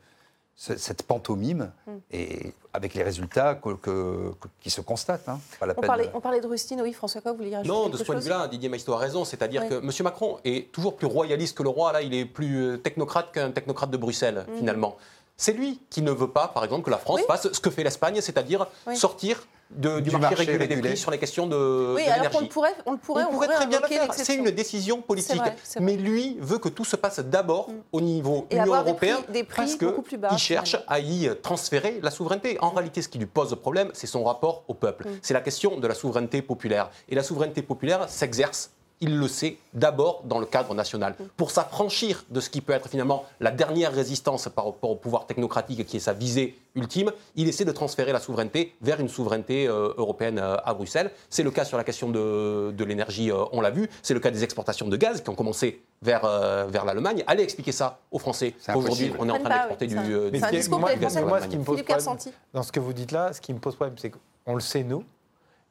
cette pantomime Mm. et avec les résultats que- que- que- qui se constatent. hein. Pas la On peine parlait, de- on parlait de rustine, oui, François Coq, vous vouliez rajouter Non, de ce point de vue-là, Didier Maistre a raison. C'est-à-dire Oui. que M. Macron est toujours plus royaliste que le roi. Là, il est plus euh, technocrate qu'un technocrate de Bruxelles, Mhm. finalement. C'est lui qui ne veut pas, par exemple, que la France Oui. fasse ce que fait l'Espagne, c'est-à-dire Oui. sortir de- du, Du marché, marché régulé des régulé. prix sur les questions de, Oui, de alors qu'on le pourrait, on le pourrait, on pourrait très bien le faire. C'est une décision politique. vrai, c'est vrai. Mais lui veut que tout se passe d'abord au niveau Et Union des prix- des prix parce que beaucoup plus bas, il cherche à y transférer la souveraineté. En réalité, ce qui lui pose problème, c'est son rapport au peuple. Mm. C'est la question de la souveraineté populaire. Et la souveraineté populaire s'exerce il le sait d'abord dans le cadre national. Mm. Pour s'affranchir de ce qui peut être finalement la dernière résistance par rapport au pouvoir technocratique qui est sa visée ultime, il essaie de transférer la souveraineté vers une souveraineté euh, européenne euh, à Bruxelles. C'est le cas sur la question de, de l'énergie, euh, on l'a vu. C'est le cas des exportations de gaz qui ont commencé vers, vers l'Allemagne. Allez expliquer ça aux Français. Aujourd'hui, on est en train d'exporter du, du discours moi- ce qui me pose problème. Dans ce que vous dites là, ce qui me pose problème, c'est qu'on le sait, nous,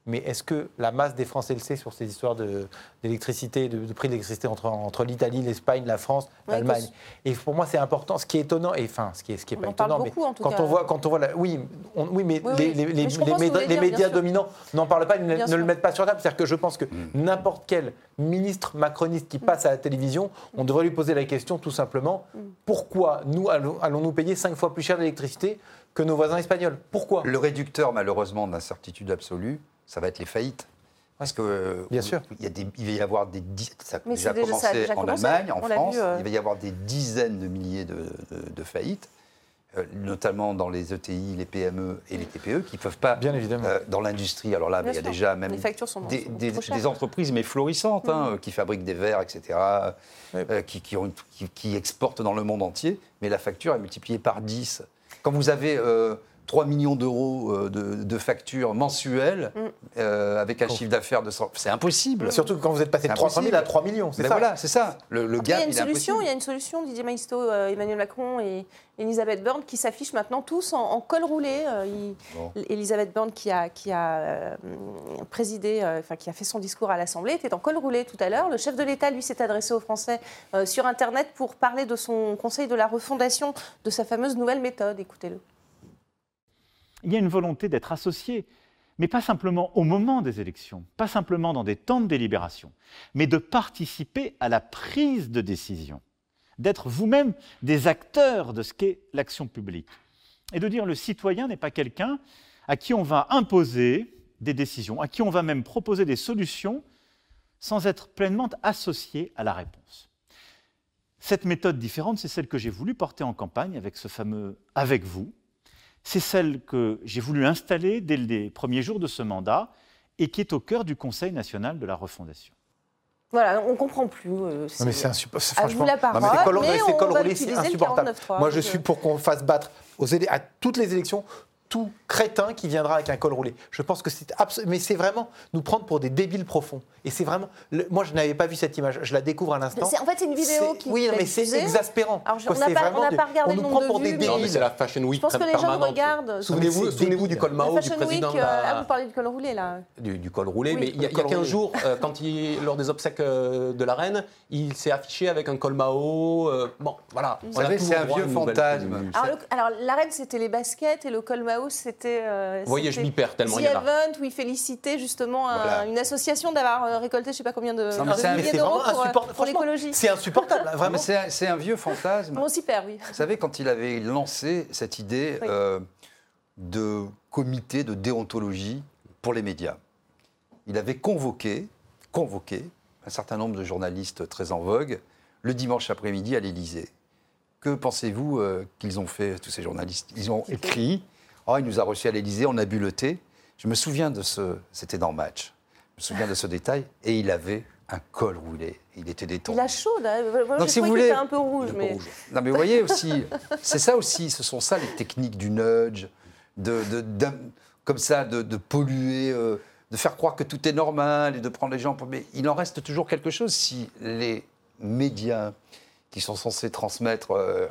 mais est-ce que la masse des Français le sait sur ces histoires de- d'électricité, de, de prix de l'électricité entre, entre l'Italie, l'Espagne, la France, Ouais, l'Allemagne? Et pour moi, c'est important. Ce qui est étonnant, et enfin, ce qui est, ce qui est On pas en parle étonnant, beaucoup, mais en tout quand cas. on voit, quand on voit, la, oui, on- oui, mais Oui, les, oui. les- Mais les- dire, médias dominants n'en parlent pas, ils ne, le mettent pas sur la table. C'est-à-dire que je pense que n'importe quel ministre macroniste qui passe à la télévision, on devrait lui poser la question tout simplement pourquoi nous allons- allons-nous payer cinq fois plus cher d'électricité que nos voisins espagnols? Pourquoi? Le réducteur, malheureusement, d'incertitude absolue, ça va être les faillites. Parce que euh, Bien sûr. Il, y a des- il va y avoir des ça a Mais déjà c'est déjà- ça a commencé déjà en commencé, Allemagne, en France. vu, euh. Il va y avoir des dizaines de milliers de, de- de faillites, euh, notamment dans les ETI, les PME et les TPE, qui ne peuvent pas, Bien évidemment. euh, dans l'industrie. Alors là, Bien il y a sûr. déjà même Les factures sont, des, sont des- des entreprises, mais florissantes, hein, qui fabriquent des verres, etc., euh, qui, qui ont une- qui- qui exportent dans le monde entier, mais la facture est multipliée par 10. Quand vous avez euh, 3 millions d'euros euh, de, de factures mensuelles, Mm. euh, avec un chiffre d'affaires de 100... C'est impossible. Surtout quand vous êtes passé de C'est 300 000 à impossible. 3 millions, c'est Ben ça voilà, c'est ça. Le, le il y a une il solution, il y a une solution, Didier Maisto, euh, Emmanuel Macron et Elisabeth Borne qui s'affichent maintenant tous en, en col roulé. Euh, il- Bon. Elisabeth Borne qui a, qui a euh, présidé, euh, enfin qui a fait son discours à l'Assemblée, était en col roulé tout à l'heure. Le chef de l'État, lui, s'est adressé aux Français euh, sur Internet pour parler de son conseil de la refondation de sa fameuse nouvelle méthode. Écoutez-le. Il y a une volonté d'être associé, mais pas simplement au moment des élections, pas simplement dans des temps de délibération, mais de participer à la prise de décision, d'être vous-même des acteurs de ce qu'est l'action publique, et de dire le citoyen n'est pas quelqu'un à qui on va imposer des décisions, à qui on va même proposer des solutions sans être pleinement associé à la réponse. Cette méthode différente, c'est celle que j'ai voulu porter en campagne avec ce fameux avec vous, c'est celle que j'ai voulu installer dès les premiers jours de ce mandat et qui est au cœur du Conseil national de la refondation. Voilà, on comprend plus. euh, Non, mais c'est insupportable. Vous la parole, mais on va c'est insupportable. 49.3, Moi, je suis euh. pour qu'on fasse battre aux à toutes les élections tout crétin qui viendra avec un col roulé. Je pense que c'est mais c'est vraiment nous prendre pour des débiles profonds. Et c'est vraiment, le- moi, je n'avais pas vu cette image. Je la découvre à l'instant. En fait, c'est une vidéo qui. Oui, qui mais est c'est exaspérant. Alors, je- Quoi, on n'a pas- on des- regardé on le nous nombre prend pour de des vues, mais- Non, mais débiles. c'est la Fashion Week Je pense que les gens regardent. Souvenez-vous- Souvenez-vous souvenez-vous du col Mao du président Week, de euh, la- ah, vous parlez du col roulé là. du, du col roulé, Oui, mais il y a, y a col 15 roulé. jours, euh, quand il, lors des obsèques euh, de la reine, il s'est affiché avec un col Mao. euh, bon, voilà. Vous savez, c'est un vieux fantasme. alors, la reine, c'était les baskets et le col Mao, c'était. euh, je m'y perds tellement The il y en a. Event où il félicitait justement un- une association d'avoir euh, récolté je sais pas combien de, Non, de milliers d'euros pour, euh, pour l'écologie. C'est insupportable, hein, vraiment. c'est un- c'est un vieux fantasme. On s'y perd, oui. Vous savez, quand il avait lancé cette idée Oui. euh, de comité de déontologie pour les médias, il avait convoqué, convoqué un certain nombre de journalistes très en vogue le dimanche après-midi à l'Élysée. Que pensez-vous euh, qu'ils ont fait, tous ces journalistes? Ils ont écrit Oh, il nous a reçus à l'Élysée, on a bu le thé. Je me souviens de ce. C'était dans Match. Je me souviens de ce détail. Et il avait un col roulé. Il était détendu. Il a chaud, là. Moi, Donc, je si vous voulez- était un peu rouge, mais. Non, mais vous voyez aussi, c'est ça aussi, ce sont ça les techniques du nudge, de, comme ça, de, de polluer, euh, de faire croire que tout est normal et de prendre les gens pour. Mais il en reste toujours quelque chose si les médias qui sont censés transmettre, euh,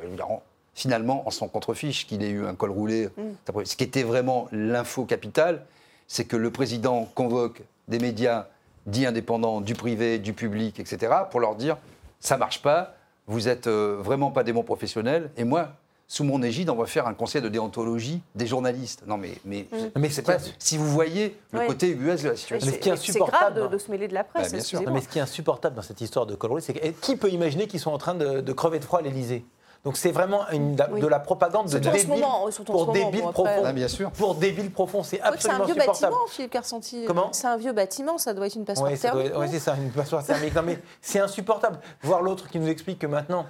finalement, en son contrefiche qu'il ait eu un col roulé. Mm. Ce qui était vraiment l'info capitale, c'est que le président convoque des médias dits indépendants, du privé, du public, etc., pour leur dire ça marche pas, vous êtes euh, vraiment pas des bons professionnels, et moi, sous mon égide, on va faire un conseil de déontologie des journalistes. Non, mais, mais, Mais c'est pas, si vous voyez le Oui. côté US de la situation. Mais ce qui est grave insupportable, de, de se mêler de la presse, Bah, bien sûr. Non, mais ce qui est insupportable dans cette histoire de col roulé, c'est que qui peut imaginer qu'ils sont en train de, de crever de froid à l'Elysée Donc c'est vraiment une, Oui. de la propagande de moment, surtout en pour débiles bon, après- profonds. Ah, bien sûr. Pour débiles profonds, c'est crois que c'est un absolument vieux insupportable. bâtiment, Philippe Carsanti. Comment? C'est un vieux bâtiment, ça doit être une passoire Oui, doit thermique. ouais, non? c'est ça, une passoire thermique. Non, mais c'est insupportable. Voir l'autre qui nous explique que maintenant,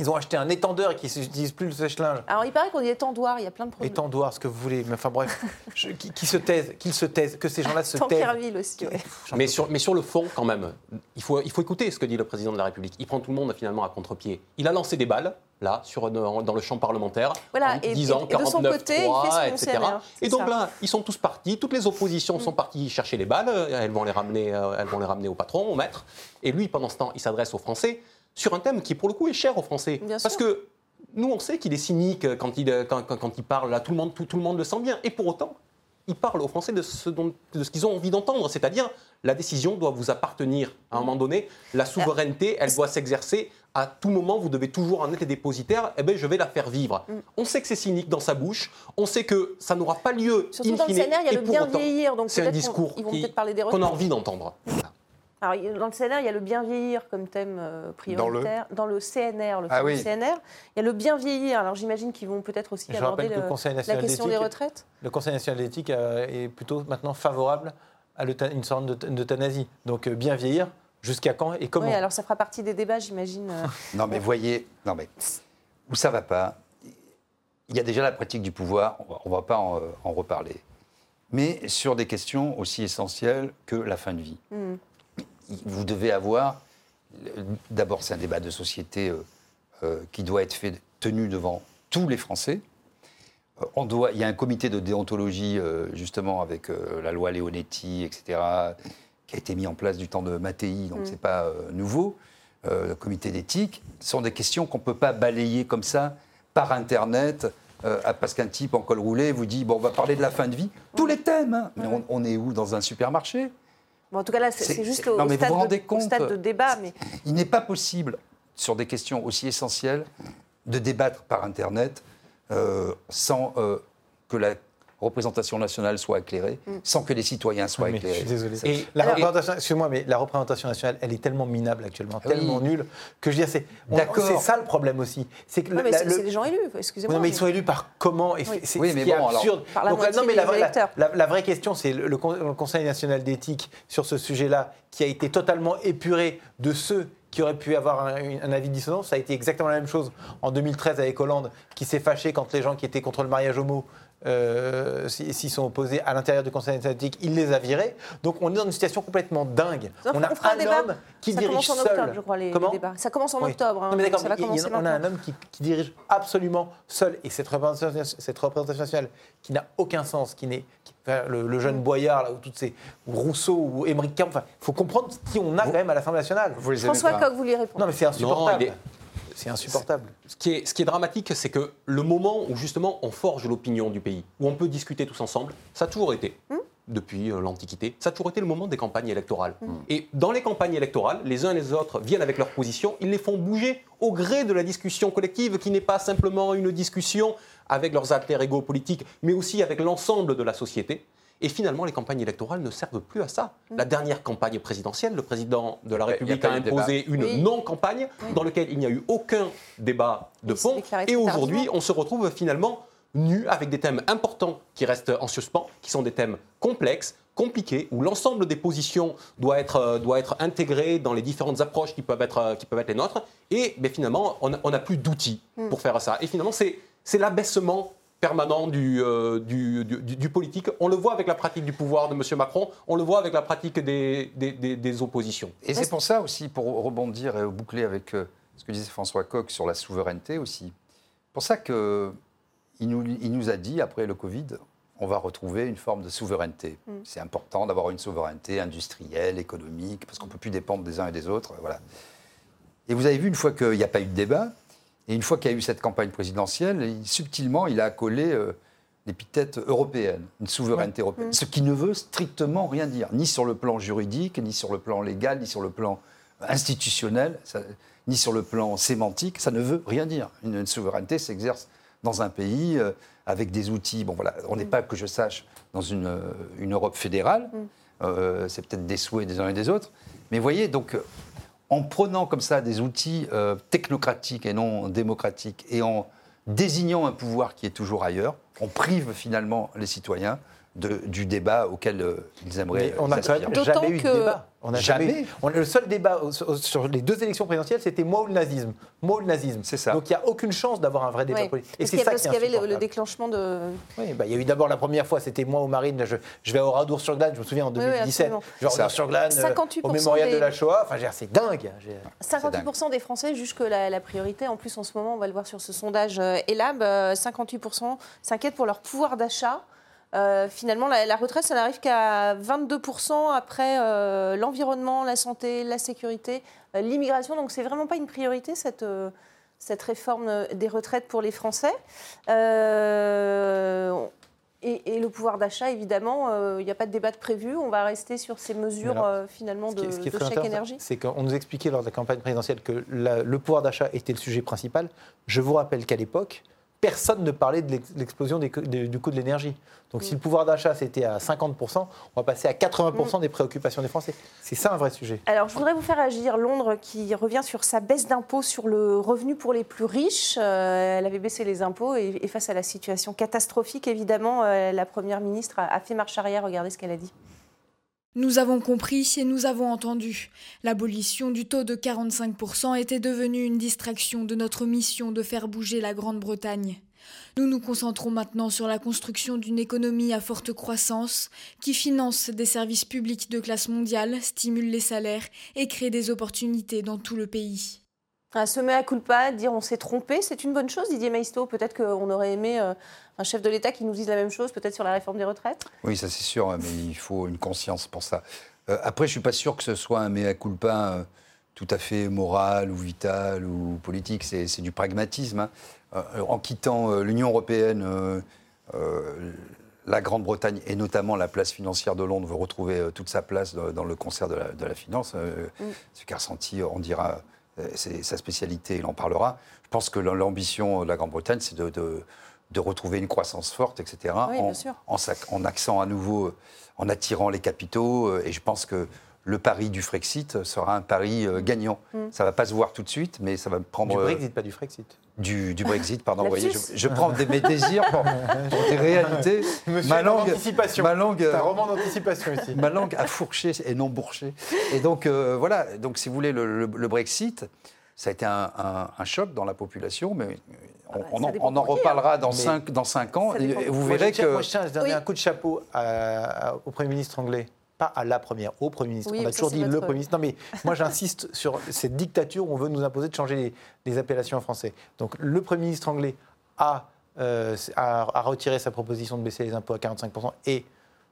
ils ont acheté un étendeur et qu'ils n'utilisent plus le sèche-linge. Alors, il paraît qu'on dit étendoir, il y a plein de problèmes. Étendoir, ce que vous voulez. Mais enfin bref, *laughs* je- qui, qui se taisent, qu'ils se taisent, que ces gens-là se taisent. Tankerville aussi, ouais. Mais sur, mais sur le fond, quand même, il faut, il faut écouter ce que dit le président de la République. Il prend tout le monde finalement à contre-pied. Il a lancé des balles, là, sur, dans, le champ parlementaire, Voilà, en et- disant et- et de son 49 côté, il fait son etc. Et donc ça. Mm. là, ils sont tous partis, toutes les oppositions sont parties chercher les balles, elles vont les ramener, euh, elles vont les ramener au patron, au maître. Et lui, pendant ce temps, il s'adresse aux Français sur un thème qui, pour le coup, est cher aux Français. Bien Parce sûr. que nous, on sait qu'il est cynique quand il, quand, quand- quand il parle, là, tout le, monde, tout, tout le monde le sent bien. Et pour autant, ils parlent aux Français de ce, dont- de ce qu'ils ont envie d'entendre, c'est-à-dire la décision doit vous appartenir à un moment donné, la souveraineté, elle doit s'exercer à tout moment, vous devez toujours en être dépositaire, eh bien je vais la faire vivre. Mm. On sait que c'est cynique dans sa bouche, on sait que ça n'aura pas lieu Surtout in dans le fine, CNR, il y a le bien vieillir, donc c'est un qu'on- discours qu'on a envie d'entendre. Alors, dans le CNR, il y a le bien vieillir comme thème euh, prioritaire. Dans le, CNR, le Ah oui. CNR, il y a le bien vieillir. Alors, j'imagine qu'ils vont peut-être aussi Je aborder le- le la national question des retraites. Le Conseil national d'éthique euh, est plutôt maintenant favorable à une sorte d'euth- d'euthanasie. Donc euh, bien vieillir, jusqu'à quand et comment Oui, alors ça fera partie des débats, j'imagine. euh. *laughs* Non, mais voyez, non, mais où ça va pas Il y a déjà la pratique du pouvoir, on ne va pas en, en reparler. Mais sur des questions aussi essentielles que la fin de vie. Hmm. Vous devez avoir. D'abord, c'est un débat de société euh, euh, qui doit être fait, tenu devant tous les Français. Euh, On doit, il y a un comité de déontologie, euh, justement, avec euh, la loi Leonetti, etc., qui a été mis en place du temps de Mattei, donc Mm. c'est pas euh, nouveau. Le comité d'éthique, ce sont des questions qu'on ne peut pas balayer comme ça par Internet, parce qu'un type en col roulé vous dit bon, on va parler de la fin de vie. Tous les thèmes, hein. mais on, on est où Dans un supermarché? Bon, en tout cas, là, c'est juste au, non, mais vous stade vous de, rendez au compte stade de débat. Mais Il n'est pas possible, sur des questions aussi essentielles, de débattre par Internet euh, sans euh, que la représentation nationale soit éclairée, sans que les citoyens soient mais éclairés. Je suis désolé. C'est- la Alors- représentation, excuse-moi, mais la représentation nationale, elle est tellement minable actuellement, Oui. tellement nulle, que je veux dire, c'est c'est ça le problème aussi. C'est que Non, mais la- c'est le- c'est des gens élus, excusez-moi. Non, mais ils sont élus par comment et Oui. c'est Oui, ce mais qui bon, alors- absurde. Par la Donc, moitié non, mais la, des vraie- la- électeurs. la- la vraie question, c'est le, le con- le Conseil national d'éthique sur ce sujet-là, qui a été totalement épuré de ceux qui auraient pu avoir un avis dissonant. Ça a été exactement la même chose en 2013 avec Hollande, qui s'est fâché quand les gens qui étaient contre le mariage homo euh, s'y sont opposés à l'intérieur du Conseil national d'éthique. Il les a virés. Donc on est dans une situation complètement dingue. On a un débat. homme qui ça dirige commence en seul. octobre, je crois, les, les Comment débats. Ça commence en Oui. octobre. hein, Non, mais d'accord, ça va mais il y a- commencer on a un homme qui, qui dirige absolument seul. Et cette représentation, cette représentation nationale qui n'a aucun sens, qui n'est. enfin, le, le jeune Boyard, là, ou toutes ces. ou Rousseau, ou Émeric Caron, enfin, il faut comprendre qui on a quand même à l'Assemblée nationale. François Coq, vous lui répondez. Non, mais c'est insupportable. il est- C'est insupportable. Ce qui, est, ce qui est dramatique, c'est que le moment où justement on forge l'opinion du pays, où on peut discuter tous ensemble, ça a toujours été, depuis euh, l'Antiquité, ça a toujours été le moment des campagnes électorales. Et dans les campagnes électorales, les uns et les autres viennent avec leurs positions, ils les font bouger au gré de la discussion collective, qui n'est pas simplement une discussion avec leurs alter ego politiques, mais aussi avec l'ensemble de la société. Et finalement, les campagnes électorales ne servent plus à ça. La dernière campagne présidentielle, le président de la a République a imposé une Oui. non-campagne dans laquelle il n'y a eu aucun débat de fond. Et aujourd'hui, on se retrouve finalement nus avec des thèmes importants qui restent en suspens, qui sont des thèmes complexes, compliqués, où l'ensemble des positions doit être, euh, doit être intégré dans les différentes approches qui peuvent être, euh, qui peuvent être les nôtres. Et ben, finalement, on n'a plus d'outils Hmm. pour faire ça. Et finalement, c'est c'est l'abaissement permanent du, euh, du, du- du- du politique. On le voit avec la pratique du pouvoir de M. Macron, on le voit avec la pratique des, des- des- des oppositions. Et c'est pour ça aussi, pour rebondir et boucler avec euh, ce que disait François Coq sur la souveraineté aussi, pour ça qu'il nous, il nous a dit, après le Covid, on va retrouver une forme de souveraineté. Mm. C'est important d'avoir une souveraineté industrielle, économique, parce qu'on ne peut plus dépendre des uns et des autres. Voilà. Et vous avez vu, une fois qu'il n'y a pas eu de débat, et une fois qu'il y a eu cette campagne présidentielle, il- subtilement, il a accolé euh, l'épithète européenne, une souveraineté européenne. Mm. Ce qui ne veut strictement rien dire, ni sur le plan juridique, ni sur le plan légal, ni sur le plan institutionnel, ça- ni sur le plan sémantique. Ça ne veut rien dire. Une, une souveraineté s'exerce dans un pays euh, avec des outils. Bon, voilà, on n'est pas, que je sache, dans une, une Europe fédérale. Mm. Euh, c'est peut-être des souhaits des uns et des autres. Mais voyez, donc, en prenant comme ça des outils euh, technocratiques et non démocratiques, et en désignant un pouvoir qui est toujours ailleurs, on prive finalement les citoyens de- du débat auquel euh, ils aimeraient Mais on n'a D'autant jamais eu de que- débat. On a jamais. Jamais. eu- on- le seul débat au- au- sur les deux élections présidentielles, c'était moi ou le nazisme. Moi ou le nazisme. C'est ça. Donc il n'y a aucune chance d'avoir un vrai débat politique. Et Parce c'est qu'il y a- ça parce qui est qu'il y avait le, déclenchement de. Oui, bah, il y a eu d'abord la première fois, c'était moi ou Marine. Je, je vais à Oradour-sur-Glane, je me souviens en Oui, oui, 2017. absolument. je vais à Oradour-sur-Glane, euh, 58% au mémorial des- de la Shoah. Enfin, c'est dingue. J'ai- 58% des Français jugent que la, la priorité, en plus en ce moment, on va le voir sur ce sondage euh, Elab, euh, 58% s'inquiètent pour leur pouvoir d'achat. Euh, finalement, la, la retraite, ça n'arrive qu'à 22% après euh, l'environnement, la santé, la sécurité, euh, l'immigration. Donc, c'est vraiment pas une priorité cette, euh, cette réforme des retraites pour les Français. Et, le pouvoir d'achat, évidemment, il n'y a pas de débat de prévu. On va rester sur ces mesures finalement de, chèque énergie. C'est qu'on nous expliquait lors de la campagne présidentielle que le pouvoir d'achat était le sujet principal. Je vous rappelle qu'à l'époque, personne ne parlait de l'explosion du coût de l'énergie. Donc si le pouvoir d'achat c'était à 50%, on va passer à 80% mm. des préoccupations des Français. C'est ça un vrai sujet. Alors je voudrais vous faire agir Londres qui revient sur sa baisse d'impôts sur le revenu pour les plus riches. Euh, elle avait baissé les impôts et, face à la situation catastrophique, évidemment, euh, la Première ministre a fait marche arrière. Regardez ce qu'elle a dit. Nous avons compris et nous avons entendu. L'abolition du taux de 45% était devenue une distraction de notre mission de faire bouger la Grande-Bretagne. Nous nous concentrons maintenant sur la construction d'une économie à forte croissance qui finance des services publics de classe mondiale, stimule les salaires et crée des opportunités dans tout le pays. Un semer à culpa, dire on s'est trompé, c'est une bonne chose, Didier Maisto. Peut-être qu'on aurait aimé euh, un chef de l'État qui nous dise la même chose, peut-être sur la réforme des retraites Oui, ça c'est sûr, hein, mais il faut une conscience pour ça. Euh, après, je ne suis pas sûr que ce soit un mea culpa euh, tout à fait moral ou vital ou politique, c'est du pragmatisme. Hein. Euh, en quittant l'Union européenne, la Grande-Bretagne et notamment la place financière de Londres veut retrouver toute sa place dans, le concert de la, finance. Mm. Ce qu'a ressenti, on dira, c'est sa spécialité, il en parlera. Je pense que l'ambition de la Grande-Bretagne, c'est de de retrouver une croissance forte, etc. en, en, en, accent à nouveau, en attirant les capitaux. Euh, et je pense que le pari du Frexit sera un pari euh, gagnant. Mm. Ça ne va pas se voir tout de suite, mais ça va prendre... Du Brexit, pas du Frexit. Du, du Brexit, pardon. vous voyez, je, prends des, mes désirs pour, des réalités. *laughs* ma langue, ma langue, un roman d'anticipation ici. Ma langue a fourché et non bourché. Et donc euh, voilà. Donc si vous voulez le, le Brexit, ça a été un, un, choc dans la population, mais ah bah, on, on, en, reparlera dans, 5 dans cinq ans. Et vous verrez que. Moi, je tiens à donner un coup de chapeau au Premier ministre anglais. Pas à la première, au Premier ministre. on a toujours dit le Premier ministre. Non, mais moi, j'insiste *laughs* sur cette dictature où on veut nous imposer de changer les, appellations en français. Donc, le Premier ministre anglais a, euh, a, retiré sa proposition de baisser les impôts à 45%. Et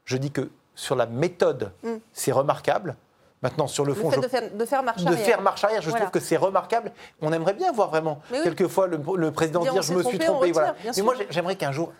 je dis que sur la méthode, mm. c'est remarquable. Maintenant, sur le fond. de, faire, de, faire, marche arrière. De faire marche arrière, je trouve que c'est remarquable. On aimerait bien voir vraiment, quelquefois, le, président dire, Je me suis trompé. voilà. Mais moi, j'aimerais qu'un jour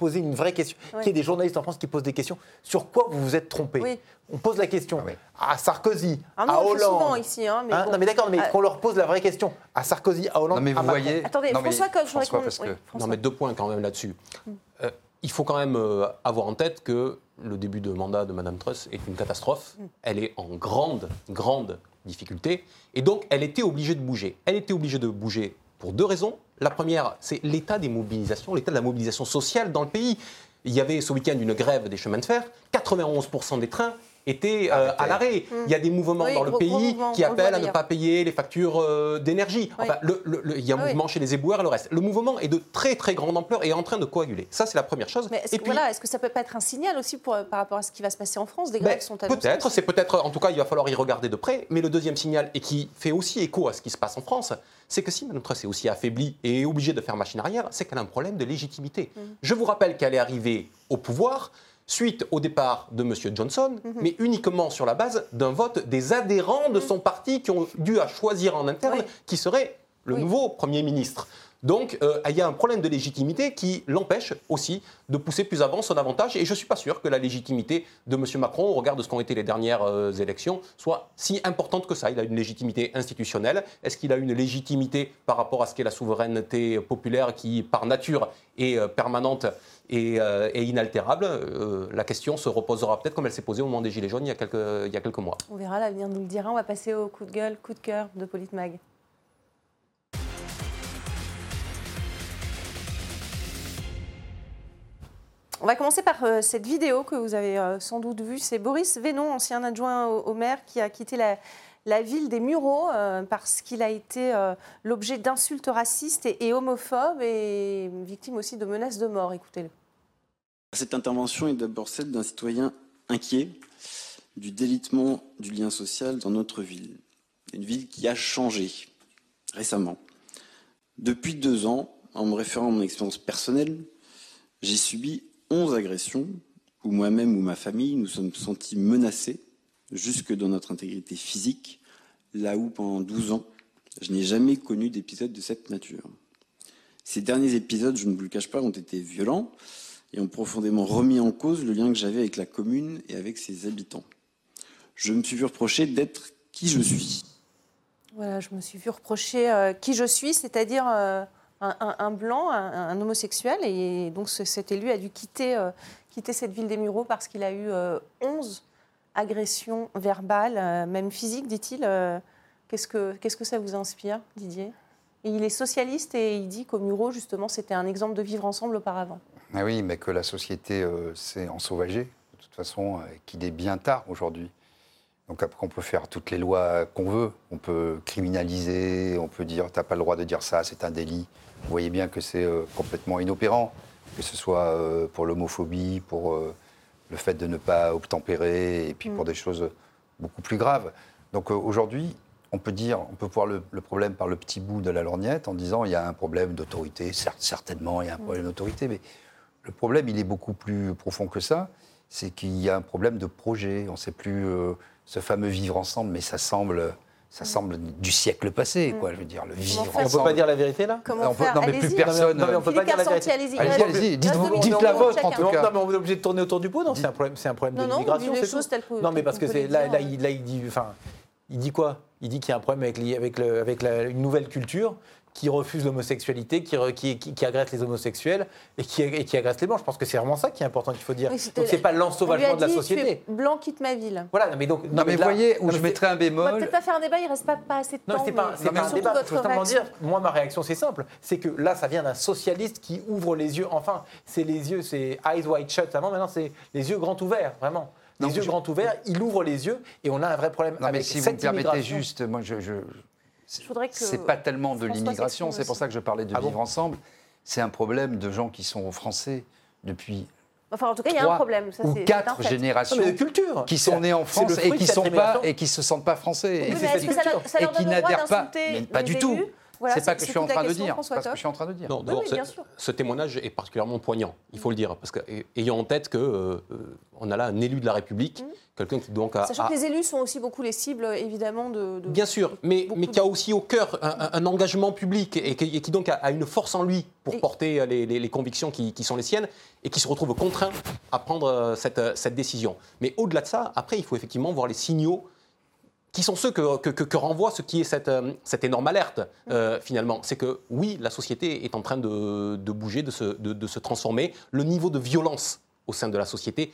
poser une vraie question. Qu'il y ait des journalistes en France qui posent des questions. Sur quoi vous vous êtes trompé On pose la question à Sarkozy, ah à Hollande. souvent ici. Hein, mais hein, Non, mais d'accord, mais ah. qu'on leur pose la vraie question. À Sarkozy, à Hollande. Non, mais vous voyez. Attendez, François, mais, je François, parce que... Non, mais deux points quand même là-dessus. Hmm. Euh, il faut quand même euh, avoir en tête que le début de mandat de Mme Truss est une catastrophe. Mm. Elle est en grande, grande difficulté. Et donc, elle était obligée de bouger. Elle était obligée de bouger pour deux raisons. La première, c'est l'état des mobilisations, l'état de la mobilisation sociale dans le pays. Il y avait ce week-end une grève des chemins de fer. 91% des trains était euh, à l'arrêt. Mmh. Il y a des mouvements dans le pays qui appellent à ne pas payer les factures euh, d'énergie. Enfin, il y a un mouvement chez les éboueurs et le reste. Le mouvement est de très très grande ampleur et est en train de coaguler. Ça, c'est la première chose. Mais est-ce, que, est-ce que ça peut pas être un signal aussi pour, par rapport à ce qui va se passer en France? Des ben, grèves sont annoncées Peut-être, c'est peut-être, en tout cas, il va falloir y regarder de près. Mais le deuxième signal, et qui fait aussi écho à ce qui se passe en France, c'est que si Mme Truss est aussi affaiblie et est obligée de faire machine arrière, c'est qu'elle a un problème de légitimité. Mmh. Je vous rappelle qu'elle est arrivée au pouvoir suite au départ de M. Johnson, mhm. mais uniquement sur la base d'un vote des adhérents de mhm. son parti qui ont dû à choisir en interne qui serait le nouveau Premier ministre. Donc, euh, il y a un problème de légitimité qui l'empêche aussi de pousser plus avant son avantage. Et je ne suis pas sûr que la légitimité de M. Macron, au regard de ce qu'ont été les dernières euh, élections, soit si importante que ça. Il a une légitimité institutionnelle. Est-ce qu'il a une légitimité par rapport à ce qu'est la souveraineté populaire qui, par nature, est euh, permanente et, inaltérable La question se reposera peut-être comme elle s'est posée au moment des Gilets jaunes il y a quelques, mois. On verra, l'avenir nous le dira. On va passer au coup de gueule, coup de cœur de Politmag. On va commencer par euh, cette vidéo que vous avez euh, sans doute vue. C'est Boris Vénon, ancien adjoint au, maire, qui a quitté la, ville des Mureaux euh, parce qu'il a été l'objet d'insultes racistes et, homophobes et victime aussi de menaces de mort. Écoutez-le. Cette intervention est d'abord celle d'un citoyen inquiet du délitement du lien social dans notre ville. Une ville qui a changé récemment. Depuis deux ans, en me référant à mon expérience personnelle, j'ai subi 11 agressions où moi-même ou ma famille nous sommes sentis menacés jusque dans notre intégrité physique, là où pendant 12 ans, je n'ai jamais connu d'épisode de cette nature. Ces derniers épisodes, je ne vous le cache pas, ont été violents. et ont profondément remis en cause le lien que j'avais avec la commune et avec ses habitants. Je me suis vu reprocher d'être qui je suis. Voilà, je me suis vu reprocher euh, qui je suis, c'est-à-dire euh, un, blanc, un, homosexuel. Et donc ce- cet élu a dû quitter, euh, quitter cette ville des Mureaux parce qu'il a eu euh, 11 agressions verbales, euh, même physiques, dit-il. Euh, Qu'est-ce que ça vous inspire, Didier? Il est socialiste et il dit qu'au Mureaux, justement, c'était un exemple de vivre ensemble auparavant. Ah oui, mais que la société s'est ensauvagée, de toute façon, qu'il est bien tard aujourd'hui. Donc après, on peut faire toutes les lois qu'on veut. On peut criminaliser, on peut dire t'as pas le droit de dire ça, c'est un délit. Vous voyez bien que c'est euh, complètement inopérant, que ce soit euh, pour l'homophobie, pour euh, le fait de ne pas obtempérer, et puis pour des choses beaucoup plus graves. Donc aujourd'hui, on peut dire, on peut voir le, le problème par le petit bout de la lorgnette en disant il y a un problème d'autorité, certes, certainement il y a un problème d'autorité, mais le problème il est beaucoup plus profond que ça. C'est qu'il y a un problème de projet. On ne sait plus euh, ce fameux vivre ensemble, mais ça semble, ça semble du siècle passé, quoi. Je veux dire, le vivre Et on ne ensemble. peut pas dire la vérité là Comment On peut- faire non, mais plus personne. Non, mais on peut pas dire la vérité. Allez-y. Allez-y, il dites- deux dites la vôtre, en tout cas. Non, mais on est obligé de tourner autour du pot. Non, c'est un problème, c'est un problème Non, de non, l'immigration. on dit les c'est choses tout. telles que- Non, mais parce que c'est là, là, il, là, il dit, enfin, il dit quoi? Il dit qu'il y a un problème avec, avec, le, avec la- une nouvelle culture qui refuse l'homosexualité, qui, re- qui, qui, qui agresse les homosexuels et qui, et qui agresse les blancs. Je pense que c'est vraiment ça qui est important qu'il faut dire. Oui, Donc c'est pas l'ensauvagement de la société. tu es Blanc quitte ma ville. Voilà, non, mais donc. Non, mais là- voyez, où non, je mais mettrais un On va bémol. peut-être pas faire un débat, il reste pas, pas assez de Non, temps. c'est pas, mais- c'est mais pas un débat. faut simplement dire, moi, ma réaction, c'est simple. C'est que là, ça vient d'un socialiste qui ouvre les yeux. Enfin, c'est les yeux, c'est eyes wide shut avant. Maintenant, c'est les yeux grands ouverts, vraiment. Les Non, yeux je- grands ouverts, il ouvre les yeux et on a un vrai problème Non, mais avec si vous me permettez juste, moi, je. C'est pas tellement de l'immigration, c'est pour ça que je parlais de Ah bon vivre ensemble. C'est un problème de gens qui sont français depuis Enfin, en tout cas, il y a un trois problème. Ça, ou quatre fait. générations Non, de culture. qui sont nés en France et qui sont pas immigration. et qui se sentent pas français Oui, et, mais c'est est-ce cette que ça, et leur qui n'adhèrent pas. Mais pas du tout. Voilà, c'est pas que je suis en toute la train de question, dire. François C'est pas ce que je suis en train de dire. Non, Oui, ce- bien sûr. ce témoignage est particulièrement poignant, il faut le dire, parce que et- ayant en tête que euh, euh, on a là un élu de la République, quelqu'un qui donc a, Sachant a- que les élus sont aussi beaucoup les cibles, évidemment, de. de- Bien sûr, mais, beaucoup mais de- qui a aussi au cœur un, engagement public et qui, et qui donc a, a une force en lui pour Et- porter les, les- les convictions qui, qui sont les siennes et qui se retrouve contraint à prendre euh, cette, euh, cette décision. Mais au-delà de ça, après, il faut effectivement voir les signaux qui sont ceux que, que- que- renvoie ce qui est cette, euh, cette énorme alerte, euh, finalement. C'est que oui, la société est en train de, de bouger, de se, de- de se transformer. Le niveau de violence au sein de la société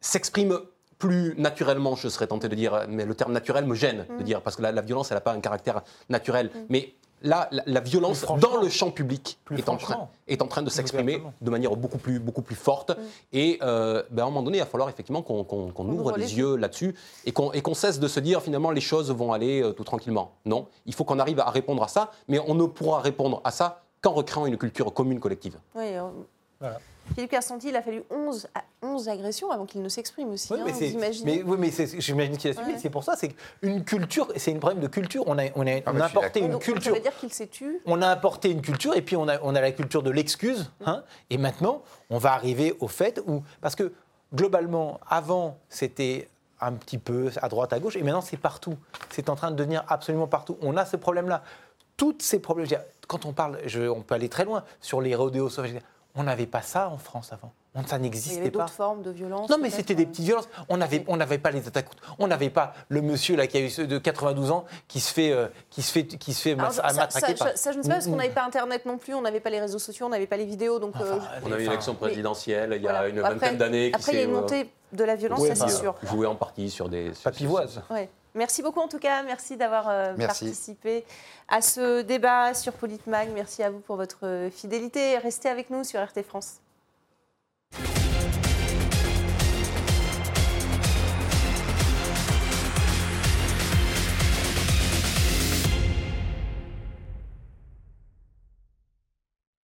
s'exprime plus naturellement, je serais tenté de dire, mais le terme naturel me gêne de dire, parce que la, la violence, elle n'a pas un caractère naturel. Mais là, la, la violence dans le champ public est en, train, franchement. est en train de s'exprimer de manière beaucoup plus, beaucoup plus forte. Et euh, ben, à un moment donné, il va falloir effectivement qu'on ouvre les les yeux là-dessus et qu'on cesse de se dire finalement les choses vont aller euh, tout tranquillement. Non, il faut qu'on arrive à répondre à ça, mais on ne pourra répondre à ça qu'en recréant une culture commune collective. Oui, Voilà. Philippe Carsanti, il a fallu 11, à- 11 agressions avant qu'il ne s'exprime aussi. Oui, hein, mais vous c'est, imaginez mais, oui, mais c'est- j'imagine qu'il a suivi. Ouais. C'est pour ça, c'est une culture, c'est un problème de culture. On a, on a, Ah, on a apporté une Donc, culture. Ça veut dire qu'il s'est tu. On a apporté une culture et puis on a, on a la culture de l'excuse. hein, et maintenant, on va arriver au fait où. Parce que globalement, avant, c'était un petit peu à droite, à gauche, et maintenant, c'est partout. C'est en train de devenir absolument partout. On a ce problème-là. Toutes ces problèmes. Quand on parle, je- on peut aller très loin sur les rodéos sauvages. On n'avait pas ça en France avant. On- Ça Il y n'existait avait pas. d'autres formes de violence. Non, mais c'était des petites violences. On n'avait on n'avait pas les attaques. On n'avait pas le monsieur là qui a eu de 92 ans qui se fait euh, qui se fait qui se fait Alors, ça, ça- matraquer ça- par- ça, je ne sais pas, parce qu'on Mm, n'avait pas Internet non plus, on n'avait pas les réseaux sociaux, on n'avait pas les vidéos. Donc, euh, On a eu une Enfin, élection présidentielle il y a voilà. une Après- vingtaine d'années qui Après, il y a s'est une euh, montée de la violence, Ouais, ça c'est bah, sûr. jouée en partie sur des... sur- Papivoise. Ouais. Merci beaucoup en tout cas, merci d'avoir euh, participé à ce débat sur Politmag. Merci à vous pour votre fidélité. Restez avec nous sur RT France.